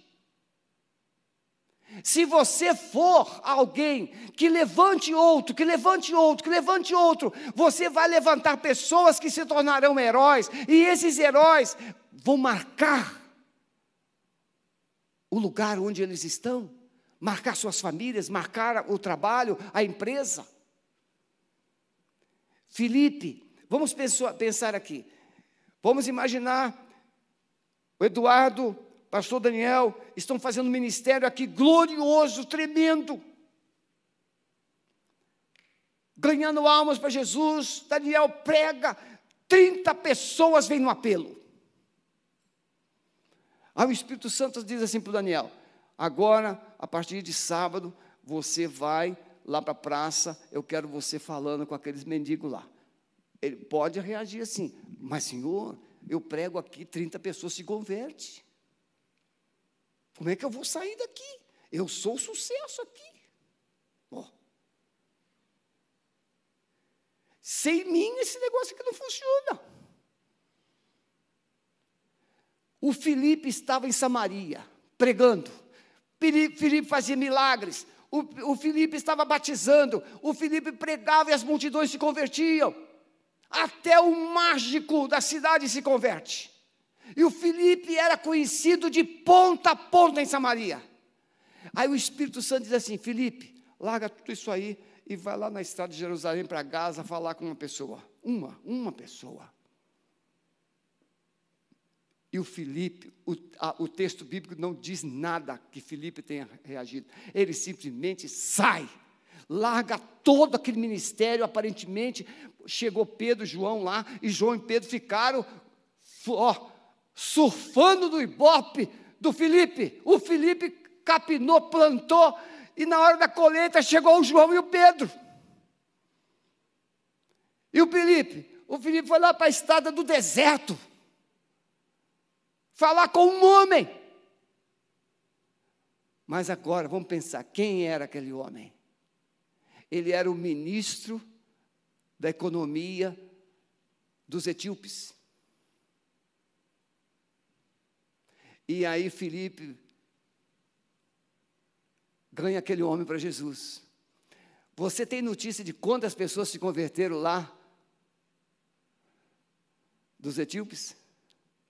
Se você for alguém que levante outro, que levante outro, que levante outro, você vai levantar pessoas que se tornarão heróis, e esses heróis vão marcar o lugar onde eles estão, marcar suas famílias, marcar o trabalho, a empresa. Felipe, vamos pensar aqui. Vamos imaginar o Eduardo pastor Daniel, estão fazendo ministério aqui glorioso, tremendo. Ganhando almas para Jesus. Daniel prega, 30 pessoas vêm no apelo. Aí o Espírito Santo diz assim para o Daniel: agora, a partir de sábado, você vai lá para a praça, eu quero você falando com aqueles mendigos lá. Ele pode reagir assim, mas senhor, eu prego aqui, 30 pessoas se convertem. Como é que eu vou sair daqui? Eu sou sucesso aqui. Oh. Sem mim, esse negócio aqui não funciona. O Felipe estava em Samaria, pregando. Felipe fazia milagres. O, o Felipe estava batizando. O Felipe pregava e as multidões se convertiam. Até o mágico da cidade se converte. E o Felipe era conhecido de ponta a ponta em Samaria. Aí o Espírito Santo diz assim: Felipe, larga tudo isso aí e vai lá na estrada de Jerusalém para Gaza falar com uma pessoa. Uma, uma pessoa. E o Felipe, o, a, o texto bíblico não diz nada que Felipe tenha reagido. Ele simplesmente sai, larga todo aquele ministério. Aparentemente, chegou Pedro, João lá, e João e Pedro ficaram, ó, surfando no ibope do Felipe. O Felipe capinou, plantou, e na hora da colheita chegou o João e o Pedro. E o Felipe? O Felipe foi lá para a estrada do deserto falar com um homem. Mas agora vamos pensar: quem era aquele homem? Ele era o ministro da economia dos etíopes. E aí Felipe ganha aquele homem para Jesus. Você tem notícia de quantas pessoas se converteram lá dos etíopes,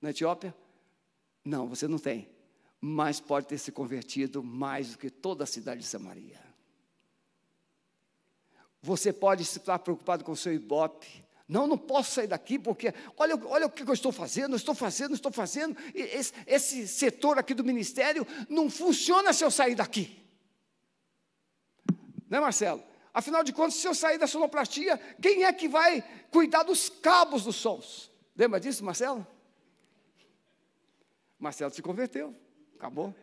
na Etiópia? Não, você não tem. Mas pode ter se convertido mais do que toda a cidade de Samaria. Você pode estar preocupado com o seu ibope, não, não posso sair daqui porque, olha, olha o que eu estou fazendo, estou fazendo, estou fazendo. Esse, esse setor aqui do ministério não funciona se eu sair daqui. Né, Marcelo? Afinal de contas, se eu sair da sonoplastia, quem é que vai cuidar dos cabos dos sons? Lembra disso, Marcelo? Marcelo se converteu, acabou.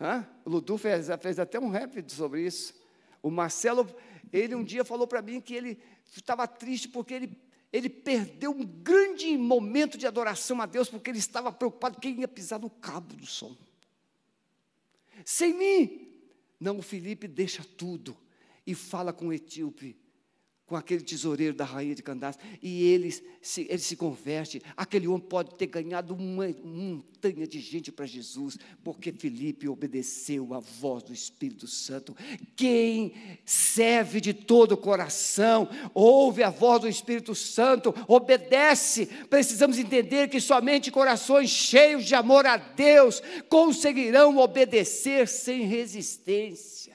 Hã? O Ludu fez, fez até um rap sobre isso. O Marcelo, ele um dia falou para mim que ele estava triste porque ele, ele perdeu um grande momento de adoração a Deus, porque ele estava preocupado quem ia pisar no cabo do som. Sem mim. Não, o Felipe deixa tudo e fala com o etíope com aquele tesoureiro da rainha de Candace, e ele se, ele se converte. Aquele homem pode ter ganhado uma montanha de gente para Jesus, porque Felipe obedeceu à voz do Espírito Santo. Quem serve de todo o coração, ouve a voz do Espírito Santo, obedece. Precisamos entender que somente corações cheios de amor a Deus conseguirão obedecer sem resistência.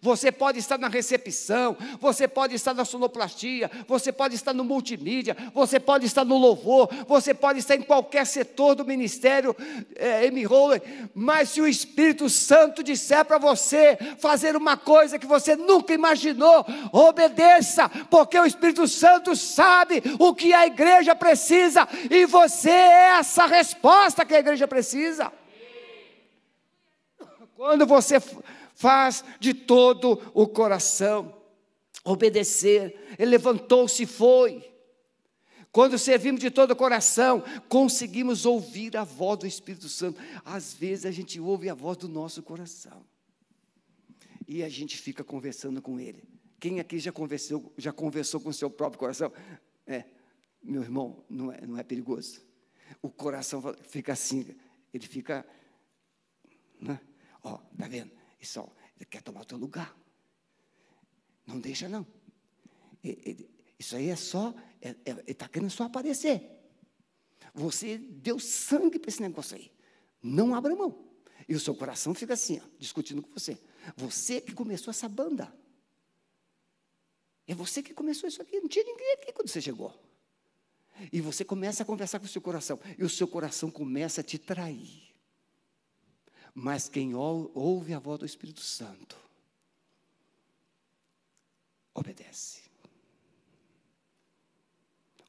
Você pode estar na recepção, você pode estar na sonoplastia, você pode estar no multimídia, você pode estar no louvor, você pode estar em qualquer setor do ministério é, M. Roller, mas se o Espírito Santo disser para você fazer uma coisa que você nunca imaginou, obedeça, porque o Espírito Santo sabe o que a igreja precisa e você é essa resposta que a igreja precisa. Quando você faz de todo o coração. Obedecer. Ele levantou-se e foi. Quando servimos de todo o coração, conseguimos ouvir a voz do Espírito Santo. Às vezes a gente ouve a voz do nosso coração. E a gente fica conversando com ele. Quem aqui já conversou, já conversou com o seu próprio coração? É, meu irmão, não é, não é perigoso. O coração fica assim, ele fica. Né? Ó, tá vendo? Isso, ó, ele quer tomar o teu lugar. Não deixa, não. Ele, isso aí é só, é, é, ele está querendo só aparecer. Você deu sangue para esse negócio aí. Não abra mão. E o seu coração fica assim, ó, discutindo com você. Você que começou essa banda. É você que começou isso aqui. Não tinha ninguém aqui quando você chegou. E você começa a conversar com o seu coração. E o seu coração começa a te trair. Mas quem ouve a voz do Espírito Santo, obedece.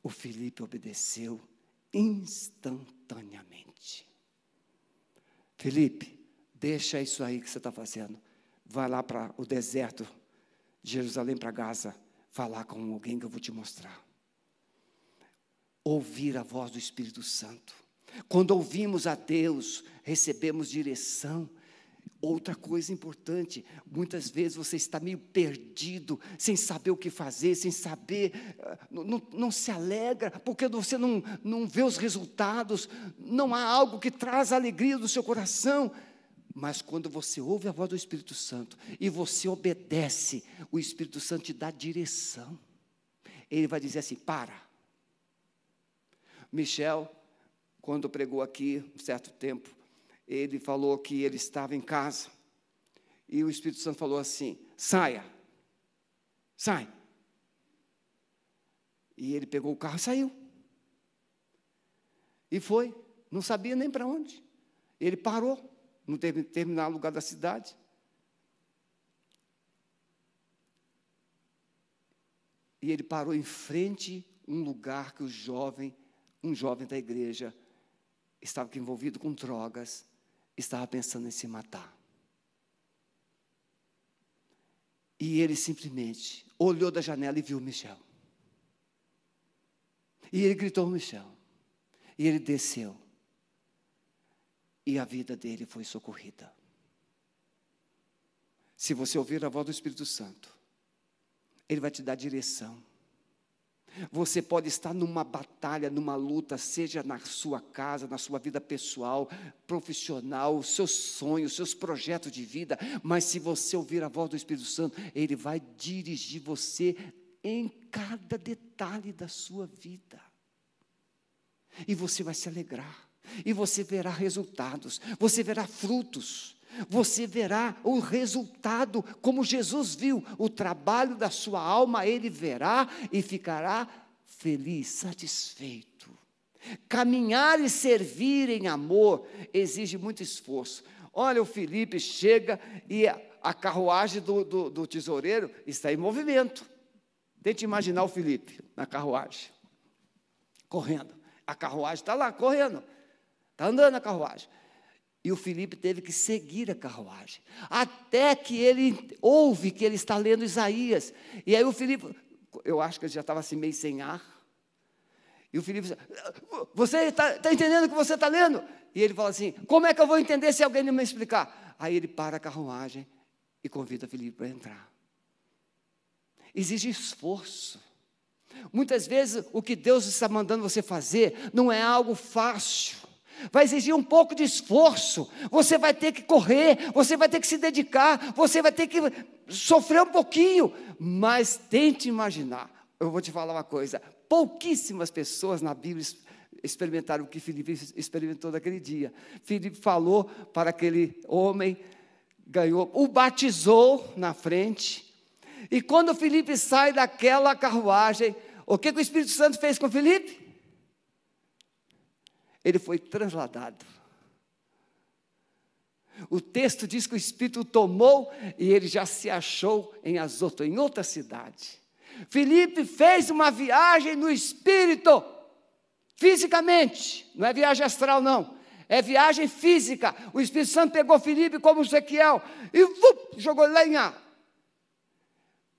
O Felipe obedeceu instantaneamente. Felipe, deixa isso aí que você está fazendo. Vai lá para o deserto de Jerusalém para Gaza, falar com alguém que eu vou te mostrar. Ouvir a voz do Espírito Santo. Quando ouvimos a Deus, recebemos direção. Outra coisa importante, muitas vezes você está meio perdido, sem saber o que fazer, sem saber, ah, não, não, se alegra, porque você não, não vê os resultados, não há algo que traz alegria do seu coração. Mas quando você ouve a voz do Espírito Santo e você obedece, o Espírito Santo te dá direção. Ele vai dizer assim: para. Michel, quando pregou aqui, um certo tempo, ele falou que ele estava em casa e o Espírito Santo falou assim: saia, sai. E ele pegou o carro e saiu. E foi, não sabia nem para onde. Ele parou no determinado lugar da cidade. E ele parou em frente a um lugar que o jovem, um jovem da igreja, estava envolvido com drogas, estava pensando em se matar. E ele simplesmente olhou da janela e viu Michel. E ele gritou Michel. E ele desceu. E a vida dele foi socorrida. Se você ouvir a voz do Espírito Santo, ele vai te dar direção. Você pode estar numa batalha, numa luta, seja na sua casa, na sua vida pessoal, profissional, seus sonhos, seus projetos de vida, mas se você ouvir a voz do Espírito Santo, ele vai dirigir você em cada detalhe da sua vida. E você vai se alegrar, e você verá resultados, você verá frutos você verá o resultado, como Jesus viu, o trabalho da sua alma, ele verá e ficará feliz, satisfeito. Caminhar e servir em amor exige muito esforço. Olha, o Felipe chega e a carruagem do, do, do tesoureiro está em movimento. Tente imaginar o Felipe na carruagem, correndo. A carruagem está lá, correndo. Está andando a carruagem. E o Felipe teve que seguir a carruagem, até que ele ouve que ele está lendo Isaías. E aí o Felipe, eu acho que ele já estava assim meio sem ar. E o Felipe você está tá entendendo o que você está lendo? E ele fala assim, como é que eu vou entender se alguém não me explicar? Aí ele para a carruagem e convida o Felipe para entrar. Exige esforço. Muitas vezes o que Deus está mandando você fazer não é algo fácil vai exigir um pouco de esforço. Você vai ter que correr, você vai ter que se dedicar, você vai ter que sofrer um pouquinho, mas tente imaginar. Eu vou te falar uma coisa: pouquíssimas pessoas na Bíblia experimentaram o que Filipe experimentou naquele dia. Filipe falou para aquele homem ganhou, o batizou na frente. E quando Felipe sai daquela carruagem, o que, que o Espírito Santo fez com Felipe? Ele foi transladado. O texto diz que o Espírito o tomou e ele já se achou em Azoto, em outra cidade. Felipe fez uma viagem no Espírito, fisicamente, não é viagem astral, não. É viagem física. O Espírito Santo pegou Felipe como Ezequiel e vup, jogou lenha.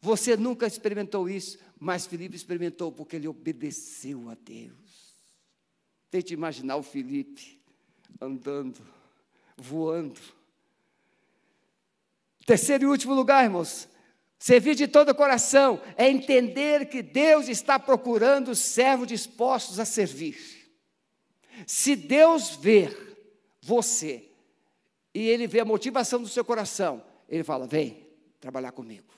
Você nunca experimentou isso, mas Felipe experimentou porque ele obedeceu a Deus. Tente imaginar o Felipe andando, voando. Terceiro e último lugar, irmãos, servir de todo o coração é entender que Deus está procurando servos dispostos a servir. Se Deus ver você e Ele vê a motivação do seu coração, Ele fala: vem trabalhar comigo.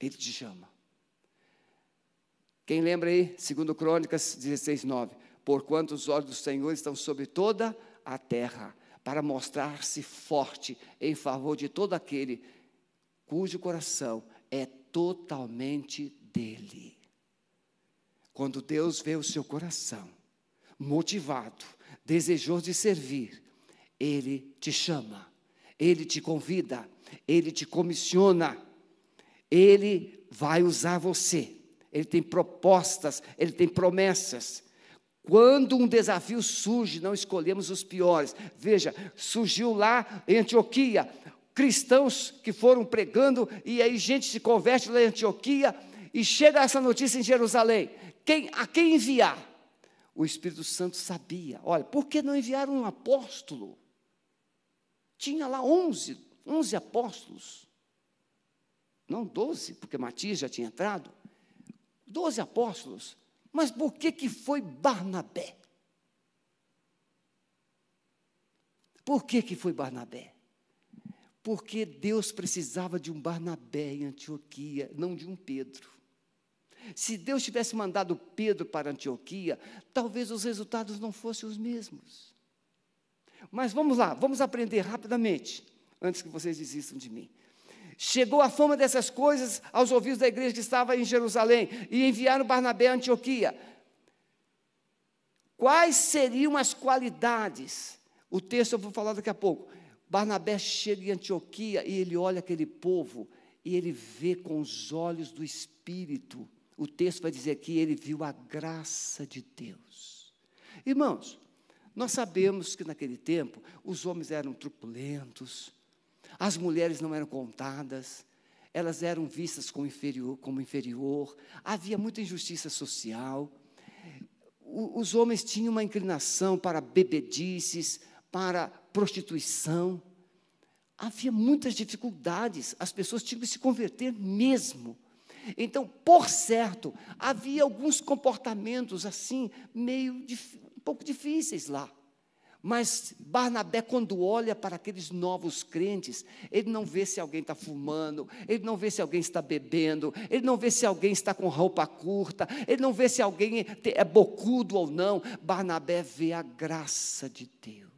Ele te chama. Quem lembra aí? Segundo Crônicas 16, 9. Porquanto os olhos do Senhor estão sobre toda a terra, para mostrar-se forte em favor de todo aquele cujo coração é totalmente dele. Quando Deus vê o seu coração motivado, desejoso de servir, Ele te chama, Ele te convida, Ele te comissiona, Ele vai usar você. Ele tem propostas, Ele tem promessas. Quando um desafio surge, não escolhemos os piores. Veja, surgiu lá em Antioquia, cristãos que foram pregando, e aí gente se converte lá em Antioquia, e chega essa notícia em Jerusalém. Quem, a quem enviar? O Espírito Santo sabia. Olha, por que não enviaram um apóstolo? Tinha lá onze, onze apóstolos. Não doze, porque Matias já tinha entrado. Doze apóstolos. Mas por que, que foi Barnabé? Por que, que foi Barnabé? Porque Deus precisava de um Barnabé em Antioquia, não de um Pedro. Se Deus tivesse mandado Pedro para Antioquia, talvez os resultados não fossem os mesmos. Mas vamos lá, vamos aprender rapidamente, antes que vocês desistam de mim. Chegou a fama dessas coisas aos ouvidos da igreja que estava em Jerusalém e enviaram Barnabé a Antioquia. Quais seriam as qualidades? O texto eu vou falar daqui a pouco. Barnabé chega em Antioquia e ele olha aquele povo e ele vê com os olhos do Espírito o texto vai dizer que ele viu a graça de Deus. Irmãos, nós sabemos que naquele tempo os homens eram truculentos, as mulheres não eram contadas, elas eram vistas como inferior, como inferior havia muita injustiça social. Os homens tinham uma inclinação para bebedices, para prostituição. Havia muitas dificuldades, as pessoas tinham que se converter mesmo. Então, por certo, havia alguns comportamentos assim, meio um pouco difíceis lá. Mas Barnabé, quando olha para aqueles novos crentes, ele não vê se alguém está fumando, ele não vê se alguém está bebendo, ele não vê se alguém está com roupa curta, ele não vê se alguém é bocudo ou não. Barnabé vê a graça de Deus.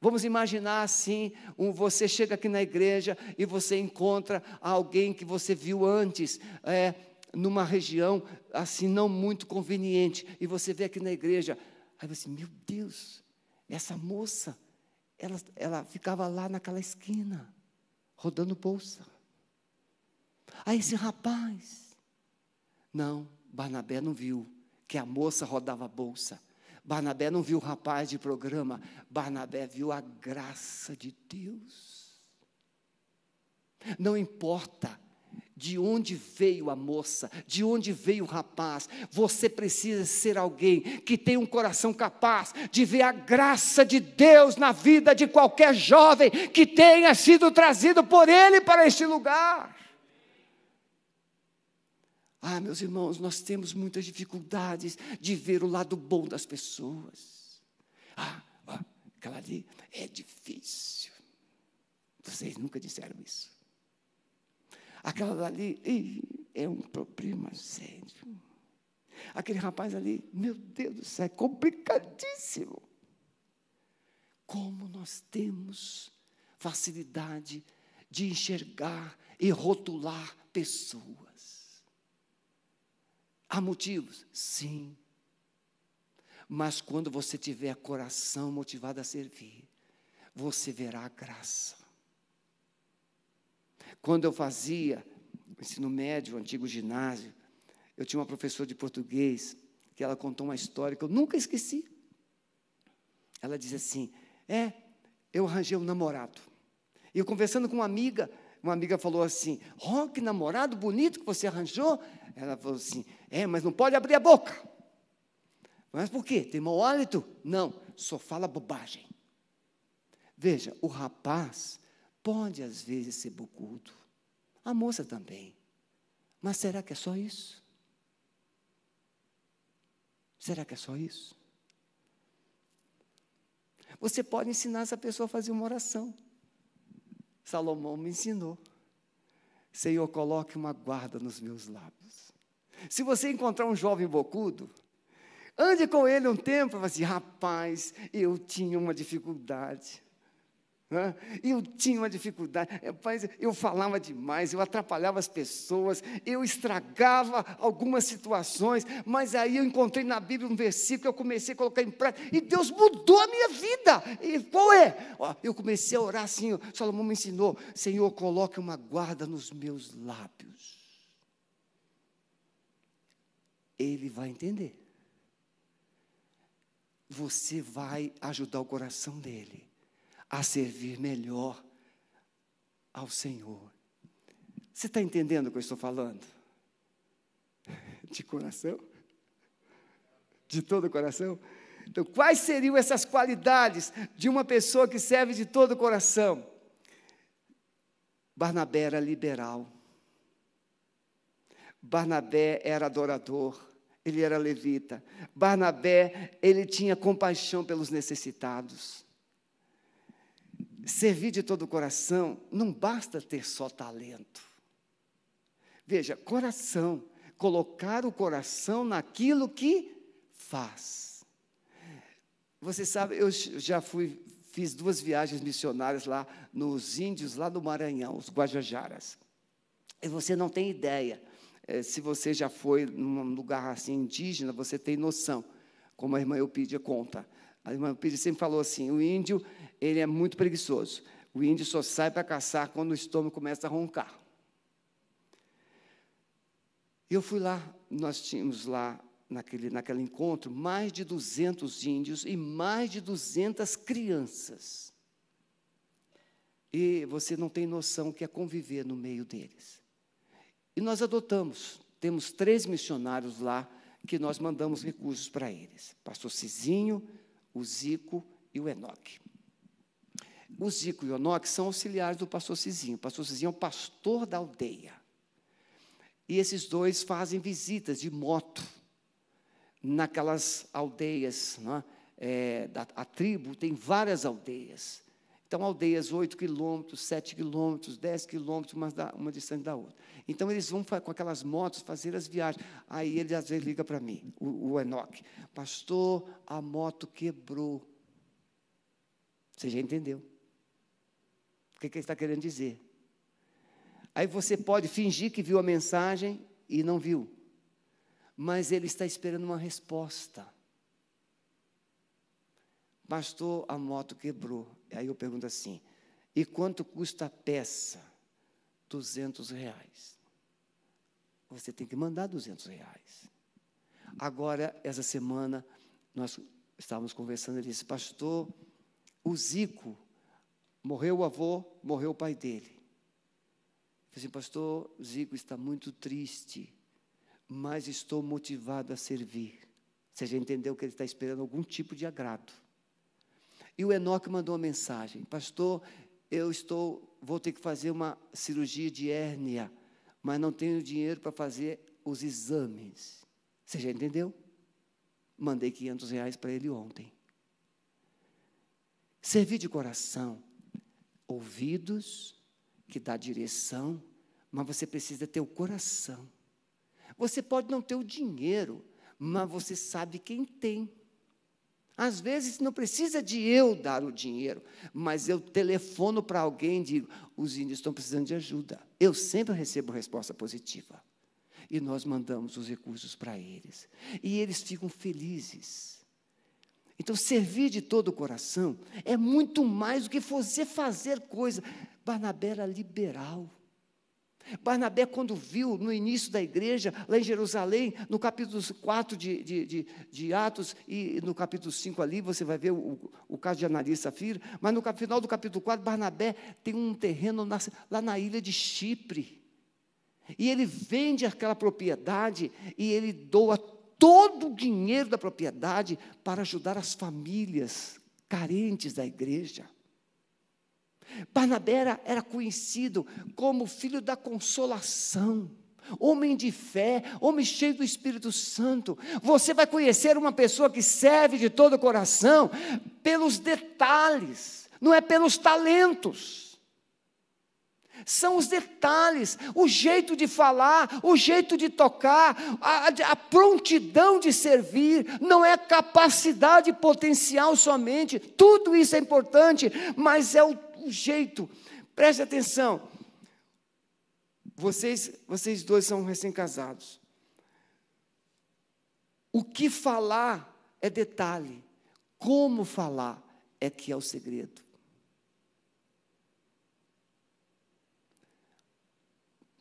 Vamos imaginar assim: um, você chega aqui na igreja e você encontra alguém que você viu antes, é, numa região assim não muito conveniente, e você vê aqui na igreja, aí você, meu Deus, essa moça, ela, ela ficava lá naquela esquina, rodando bolsa. Aí esse rapaz, não, Barnabé não viu que a moça rodava bolsa. Barnabé não viu o rapaz de programa, Barnabé viu a graça de Deus. Não importa de onde veio a moça, de onde veio o rapaz, você precisa ser alguém que tem um coração capaz de ver a graça de Deus na vida de qualquer jovem que tenha sido trazido por Ele para este lugar. Ah, meus irmãos, nós temos muitas dificuldades de ver o lado bom das pessoas. Ah, aquela ali é difícil. Vocês nunca disseram isso. Aquela ali é um problema sério. Aquele rapaz ali, meu Deus do céu, é complicadíssimo. como nós temos facilidade de enxergar e rotular pessoas. Há motivos? Sim. Mas quando você tiver coração motivado a servir, você verá a graça. Quando eu fazia ensino médio, antigo ginásio, eu tinha uma professora de português que ela contou uma história que eu nunca esqueci. Ela diz assim: É, eu arranjei um namorado. E eu conversando com uma amiga, uma amiga falou assim: Oh, que namorado bonito que você arranjou. Ela falou assim: É, mas não pode abrir a boca. Mas por quê? Tem mau hálito? Não, só fala bobagem. Veja, o rapaz pode às vezes ser bocudo, a moça também. Mas será que é só isso? Será que é só isso? Você pode ensinar essa pessoa a fazer uma oração. Salomão me ensinou. Senhor, coloque uma guarda nos meus lábios. Se você encontrar um jovem bocudo, ande com ele um tempo e fale assim, rapaz, eu tinha uma dificuldade. Eu tinha uma dificuldade, rapaz, eu falava demais, eu atrapalhava as pessoas, eu estragava algumas situações, mas aí eu encontrei na Bíblia um versículo que eu comecei a colocar em prática, e Deus mudou a minha vida. E qual é? Eu comecei a orar assim, Salomão me ensinou, Senhor, coloque uma guarda nos meus lábios. Ele vai entender. Você vai ajudar o coração dele a servir melhor ao Senhor. Você está entendendo o que eu estou falando? De coração? De todo o coração? Então, quais seriam essas qualidades de uma pessoa que serve de todo o coração? Barnabé era liberal. Barnabé era adorador. Ele era levita. Barnabé, ele tinha compaixão pelos necessitados servir de todo o coração não basta ter só talento. Veja, coração, colocar o coração naquilo que faz. Você sabe, eu já fui, fiz duas viagens missionárias lá nos índios, lá do Maranhão, os Guajajaras. E você não tem ideia. É, se você já foi num lugar assim indígena, você tem noção, como a irmã Eupídia conta. A irmã Eupídia sempre falou assim: o índio ele é muito preguiçoso. O índio só sai para caçar quando o estômago começa a roncar. Eu fui lá, nós tínhamos lá, naquele, naquele encontro, mais de 200 índios e mais de 200 crianças. E você não tem noção o que é conviver no meio deles. E nós adotamos, temos três missionários lá que nós mandamos recursos para eles: Pastor Cizinho, o Zico e o Enoque. O Zico e o Enoque são auxiliares do pastor Cizinho. O pastor Cizinho é o pastor da aldeia. E esses dois fazem visitas de moto naquelas aldeias. Não é? da, a tribo tem várias aldeias. Então, aldeias 8 quilômetros, 7 quilômetros, 10 quilômetros, uma, uma distante da outra. Então, eles vão com aquelas motos fazer as viagens. Aí ele às vezes liga para mim, o, o Enoque. Pastor, a moto quebrou. Você já entendeu? O que, que ele está querendo dizer? Aí você pode fingir que viu a mensagem e não viu, mas ele está esperando uma resposta. Pastor, a moto quebrou. Aí eu pergunto assim: e quanto custa a peça? 200 reais. Você tem que mandar 200 reais. Agora, essa semana, nós estávamos conversando, ele disse, pastor, o Zico Morreu o avô, morreu o pai dele. Eu falei assim, pastor Zico está muito triste, mas estou motivado a servir. Você já entendeu que ele está esperando algum tipo de agrado. E o Enoque mandou uma mensagem, pastor, eu estou, vou ter que fazer uma cirurgia de hérnia, mas não tenho dinheiro para fazer os exames. Você já entendeu? Mandei 500 reais para ele ontem. Servir de coração ouvidos, que dá direção, mas você precisa ter o coração. Você pode não ter o dinheiro, mas você sabe quem tem. Às vezes não precisa de eu dar o dinheiro, mas eu telefono para alguém e digo: os índios estão precisando de ajuda. Eu sempre recebo resposta positiva. E nós mandamos os recursos para eles. E eles ficam felizes. Então, servir de todo o coração é muito mais do que você fazer coisa. Barnabé era liberal. Barnabé, quando viu no início da igreja, lá em Jerusalém, no capítulo 4 de, de, de, de Atos, e no capítulo 5 ali, você vai ver o, o caso de Ananias e Safira, mas no final do capítulo 4, Barnabé tem um terreno na, lá na ilha de Chipre. E ele vende aquela propriedade e ele doa todo o dinheiro da propriedade para ajudar as famílias carentes da igreja. Barnabé era, era conhecido como filho da consolação, homem de fé, homem cheio do Espírito Santo. Você vai conhecer uma pessoa que serve de todo o coração pelos detalhes, não é pelos talentos. São os detalhes, o jeito de falar, o jeito de tocar, a, a, prontidão de servir, não é capacidade potencial somente, tudo isso é importante, mas é o o jeito. Preste atenção. Vocês, vocês dois são recém-casados. O que falar é detalhe. Como falar é que é o segredo.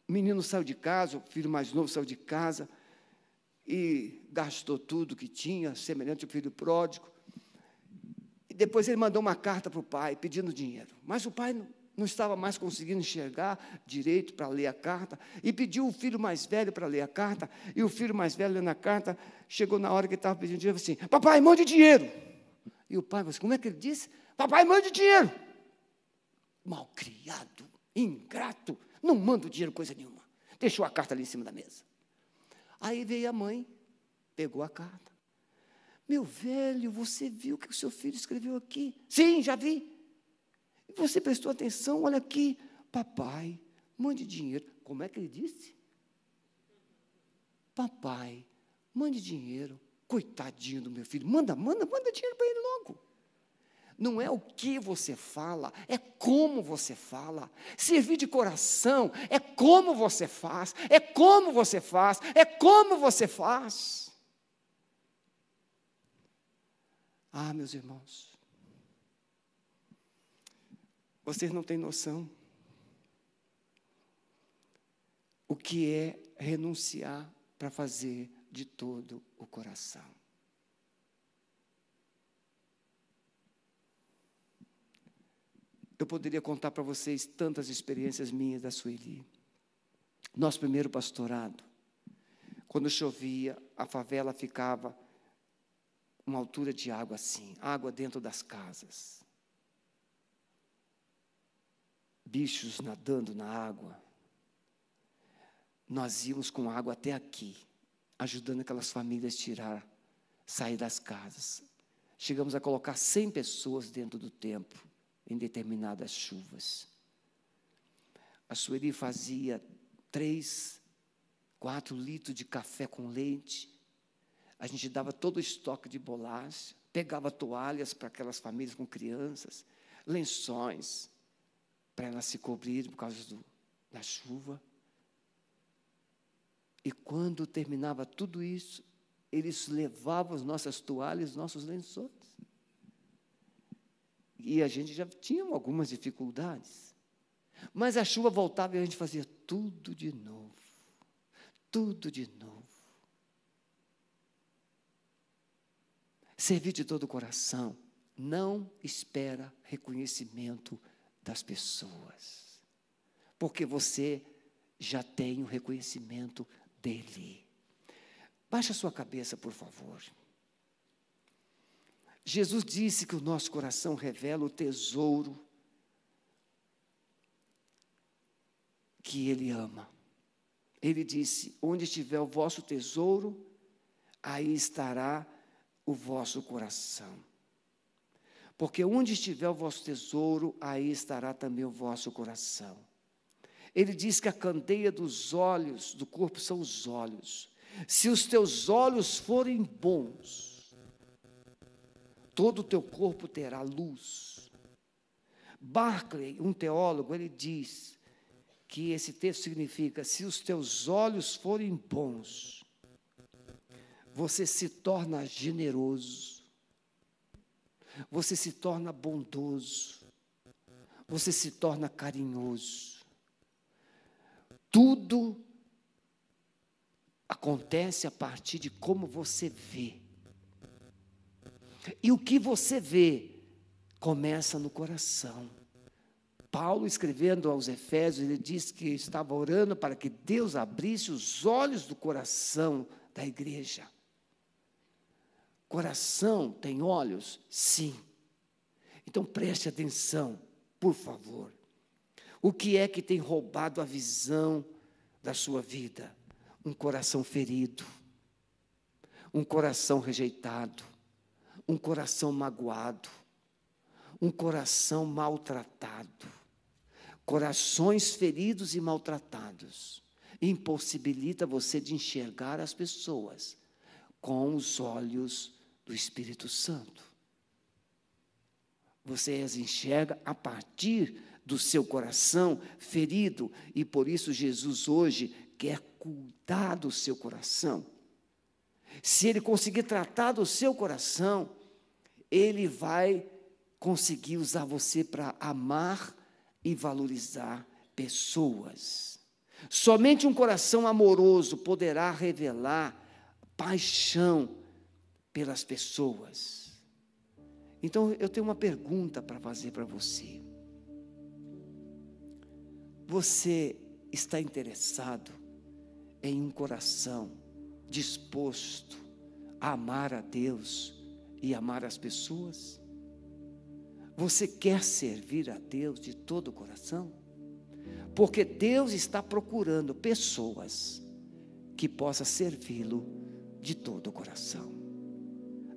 O menino saiu de casa, o filho mais novo saiu de casa e gastou tudo que tinha, semelhante ao filho pródigo depois ele mandou uma carta para o pai pedindo dinheiro. Mas o pai não, não estava mais conseguindo enxergar direito para ler a carta e pediu o filho mais velho para ler a carta. E o filho mais velho lendo a carta chegou na hora que ele estava pedindo dinheiro assim: Papai, mande dinheiro. E o pai falou assim: Como é que ele disse? Papai, mande dinheiro. Malcriado, ingrato, não manda dinheiro coisa nenhuma. Deixou a carta ali em cima da mesa. Aí veio a mãe, pegou a carta meu velho, você viu o que o seu filho escreveu aqui? Sim, já vi. Você prestou atenção? Olha aqui, papai, mande dinheiro. Como é que ele disse? Papai, mande dinheiro. Coitadinho do meu filho. Manda, manda, manda dinheiro para ele logo. Não é o que você fala, é como você fala. Servir de coração é como você faz, é como você faz, é como você faz. Ah, meus irmãos, vocês não têm noção o que é renunciar para fazer de todo o coração. Eu poderia contar para vocês tantas experiências minhas da Sueli. Nosso primeiro pastorado, quando chovia, a favela ficava uma altura de água assim, água dentro das casas. Bichos nadando na água. Nós íamos com água até aqui, ajudando aquelas famílias a tirar, sair das casas. Chegamos a colocar 100 pessoas dentro do templo, em determinadas chuvas. A Sueli fazia três, quatro litros de café com leite a gente dava todo o estoque de bolacha, pegava toalhas para aquelas famílias com crianças, lençóis para elas se cobrirem por causa do, da chuva. E quando terminava tudo isso, eles levavam as nossas toalhas, nossos lençóis. E a gente já tinha algumas dificuldades. Mas a chuva voltava e a gente fazia tudo de novo. Tudo de novo. Servir de todo o coração. Não espera reconhecimento das pessoas. Porque você já tem o reconhecimento dele. Baixa a sua cabeça, por favor. Jesus disse que o nosso coração revela o tesouro que ele ama. Ele disse: Onde estiver o vosso tesouro, aí estará o vosso coração. Porque onde estiver o vosso tesouro, aí estará também o vosso coração. Ele diz que a candeia dos olhos, do corpo, são os olhos. Se os teus olhos forem bons, todo o teu corpo terá luz. Barclay, um teólogo, ele diz que esse texto significa: se os teus olhos forem bons, você se torna generoso, você se torna bondoso, você se torna carinhoso. Tudo acontece a partir de como você vê. E o que você vê começa no coração. Paulo, escrevendo aos Efésios, ele diz que estava orando para que Deus abrisse os olhos do coração da igreja. Coração tem olhos? Sim. Então preste atenção, por favor. O que é que tem roubado a visão da sua vida? Um coração ferido, um coração rejeitado, um coração magoado, um coração maltratado corações feridos e maltratados, impossibilita você de enxergar as pessoas com os olhos do Espírito Santo. Você as enxerga a partir do seu coração ferido, e por isso Jesus hoje quer cuidar do seu coração. Se ele conseguir tratar do seu coração, ele vai conseguir usar você para amar e valorizar pessoas. Somente um coração amoroso poderá revelar paixão pelas pessoas. Então, eu tenho uma pergunta para fazer para você. Você está interessado em um coração disposto a amar a Deus e amar as pessoas? Você quer servir a Deus de todo o coração? Porque Deus está procurando pessoas que possam servi-lo de todo o coração.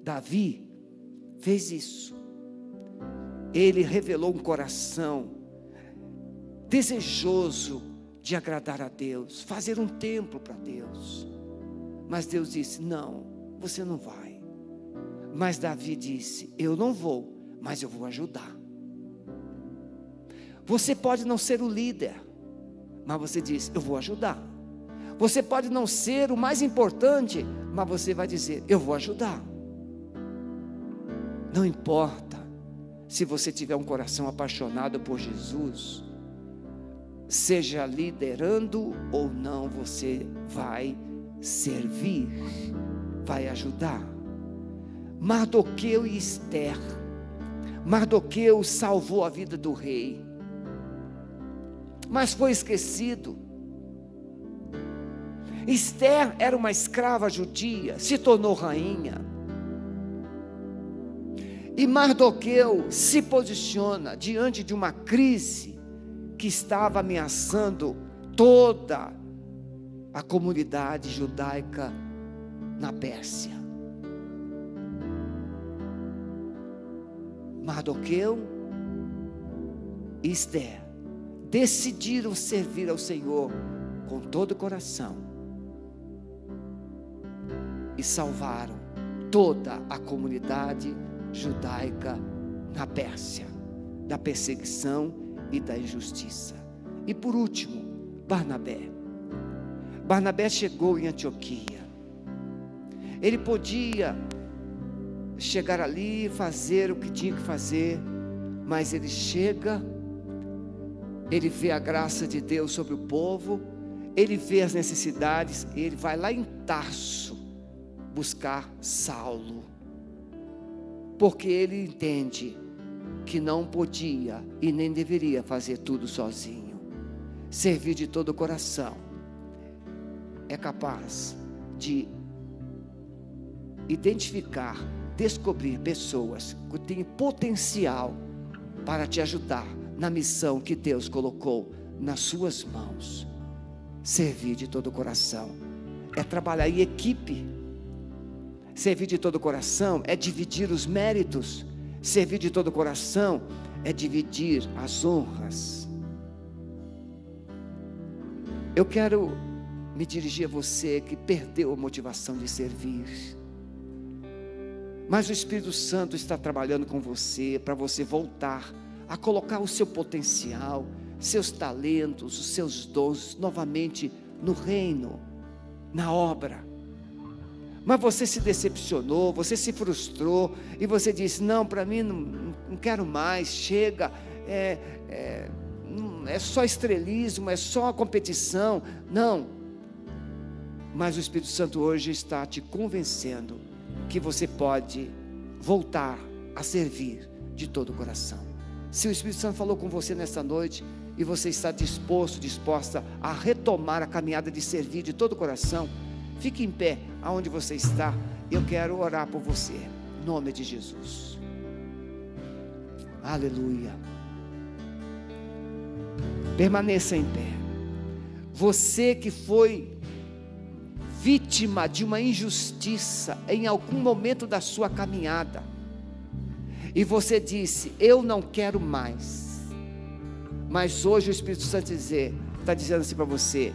Davi fez isso. Ele revelou um coração desejoso de agradar a Deus, fazer um templo para Deus. Mas Deus disse: Não, você não vai. Mas Davi disse: Eu não vou, mas eu vou ajudar. Você pode não ser o líder, mas você diz: Eu vou ajudar. Você pode não ser o mais importante, mas você vai dizer: Eu vou ajudar. Não importa se você tiver um coração apaixonado por Jesus, seja liderando ou não, você vai servir, vai ajudar. Mardoqueu e Esther Mardoqueu salvou a vida do rei, mas foi esquecido. Esther era uma escrava judia, se tornou rainha. E Mardoqueu se posiciona diante de uma crise que estava ameaçando toda a comunidade judaica na Pérsia. Mardoqueu e Esther decidiram servir ao Senhor com todo o coração e salvaram toda a comunidade judaica na Pérsia, da perseguição e da injustiça. E por último, Barnabé. Barnabé chegou em Antioquia. Ele podia chegar ali e fazer o que tinha que fazer, mas ele chega, ele vê a graça de Deus sobre o povo, ele vê as necessidades, ele vai lá em Tarso buscar Saulo, porque ele entende que não podia e nem deveria fazer tudo sozinho, servir de todo o coração, é capaz de identificar descobrir pessoas que têm potencial para te ajudar na missão que Deus colocou nas suas mãos. Servir de todo o coração é trabalhar em equipe. Servir de todo o coração é dividir os méritos. Servir de todo o coração é dividir as honras. Eu quero me dirigir a você que perdeu a motivação de servir Mas o Espírito Santo está trabalhando com você para você voltar a colocar o seu potencial, seus talentos, os seus dons novamente no reino, na obra. Mas você se decepcionou, você se frustrou e você disse: Não, para mim não, não, quero mais, chega, é, é, é só estrelismo, é só competição. Não. Mas o Espírito Santo hoje está te convencendo que você pode voltar a servir de todo o coração. Se o Espírito Santo falou com você nesta noite e você está disposto, disposta a retomar a caminhada de servir de todo o coração, fique em pé aonde você está. Eu quero orar por você, em nome de Jesus. Aleluia. Permaneça em pé. Você que foi vítima de uma injustiça em algum momento da sua caminhada, e você disse: Eu não quero mais. Mas hoje o Espírito Santo está dizendo assim para você: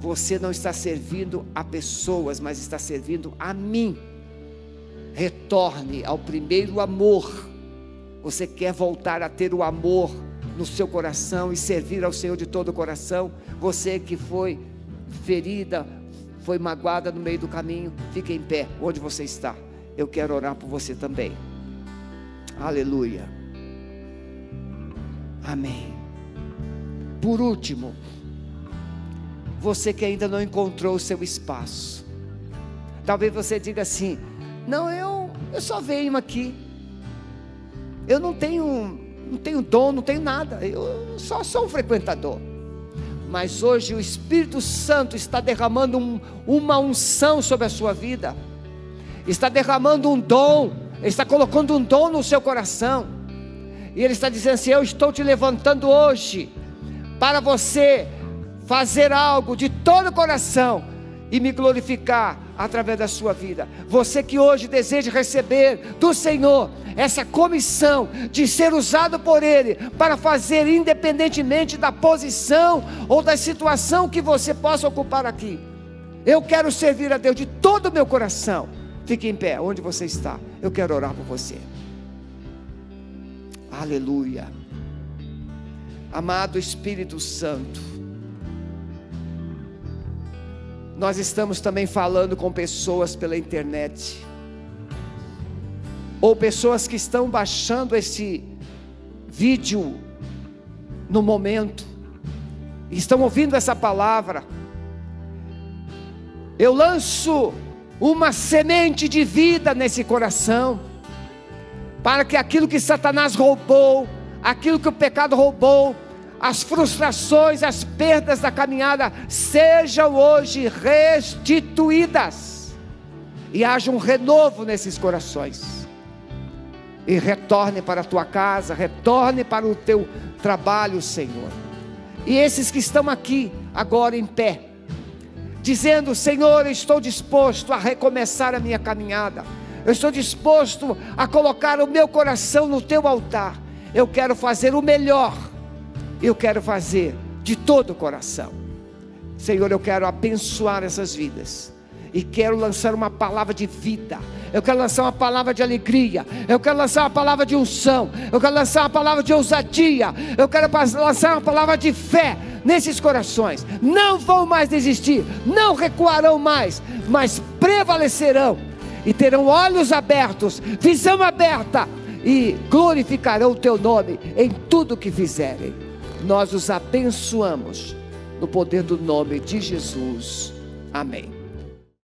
Você não está servindo a pessoas, mas está servindo a mim. Retorne ao primeiro amor. Você quer voltar a ter o amor no seu coração e servir ao Senhor de todo o coração? Você que foi ferida, foi magoada no meio do caminho, fique em pé onde você está. Eu quero orar por você também. Aleluia. Amém. Por último, você que ainda não encontrou o seu espaço. Talvez você diga assim: "Não, eu eu só venho aqui. Eu não tenho não tenho dom, não tenho nada. Eu só sou um frequentador." Mas hoje o Espírito Santo está derramando um, uma unção sobre a sua vida. Está derramando um dom está colocando um dom no seu coração. E Ele está dizendo assim: Eu estou te levantando hoje para você fazer algo de todo o coração e me glorificar através da sua vida. Você que hoje deseja receber do Senhor essa comissão de ser usado por Ele para fazer, independentemente da posição ou da situação que você possa ocupar aqui. Eu quero servir a Deus de todo o meu coração. Fique em pé, onde você está. Eu quero orar por você. Aleluia. Amado Espírito Santo, nós estamos também falando com pessoas pela internet, ou pessoas que estão baixando esse vídeo no momento, estão ouvindo essa palavra. Eu lanço uma semente de vida nesse coração, para que aquilo que Satanás roubou, aquilo que o pecado roubou, as frustrações, as perdas da caminhada sejam hoje restituídas e haja um renovo nesses corações. E retorne para a tua casa, retorne para o teu trabalho, Senhor. E esses que estão aqui agora em pé, dizendo: Senhor, estou disposto a recomeçar a minha caminhada, eu estou disposto a colocar o meu coração no teu altar. Eu quero fazer o melhor, eu quero fazer de todo o coração. Senhor, eu quero abençoar essas vidas e quero lançar uma palavra de vida. Eu quero lançar uma palavra de alegria. Eu quero lançar uma palavra de unção. Eu quero lançar uma palavra de ousadia. Eu quero lançar uma palavra de fé nesses corações. Não vão mais desistir, não recuarão mais, mas prevalecerão e terão olhos abertos, visão aberta e glorificarão o teu nome em tudo que fizerem. Nós os abençoamos no poder do nome de Jesus. Amém.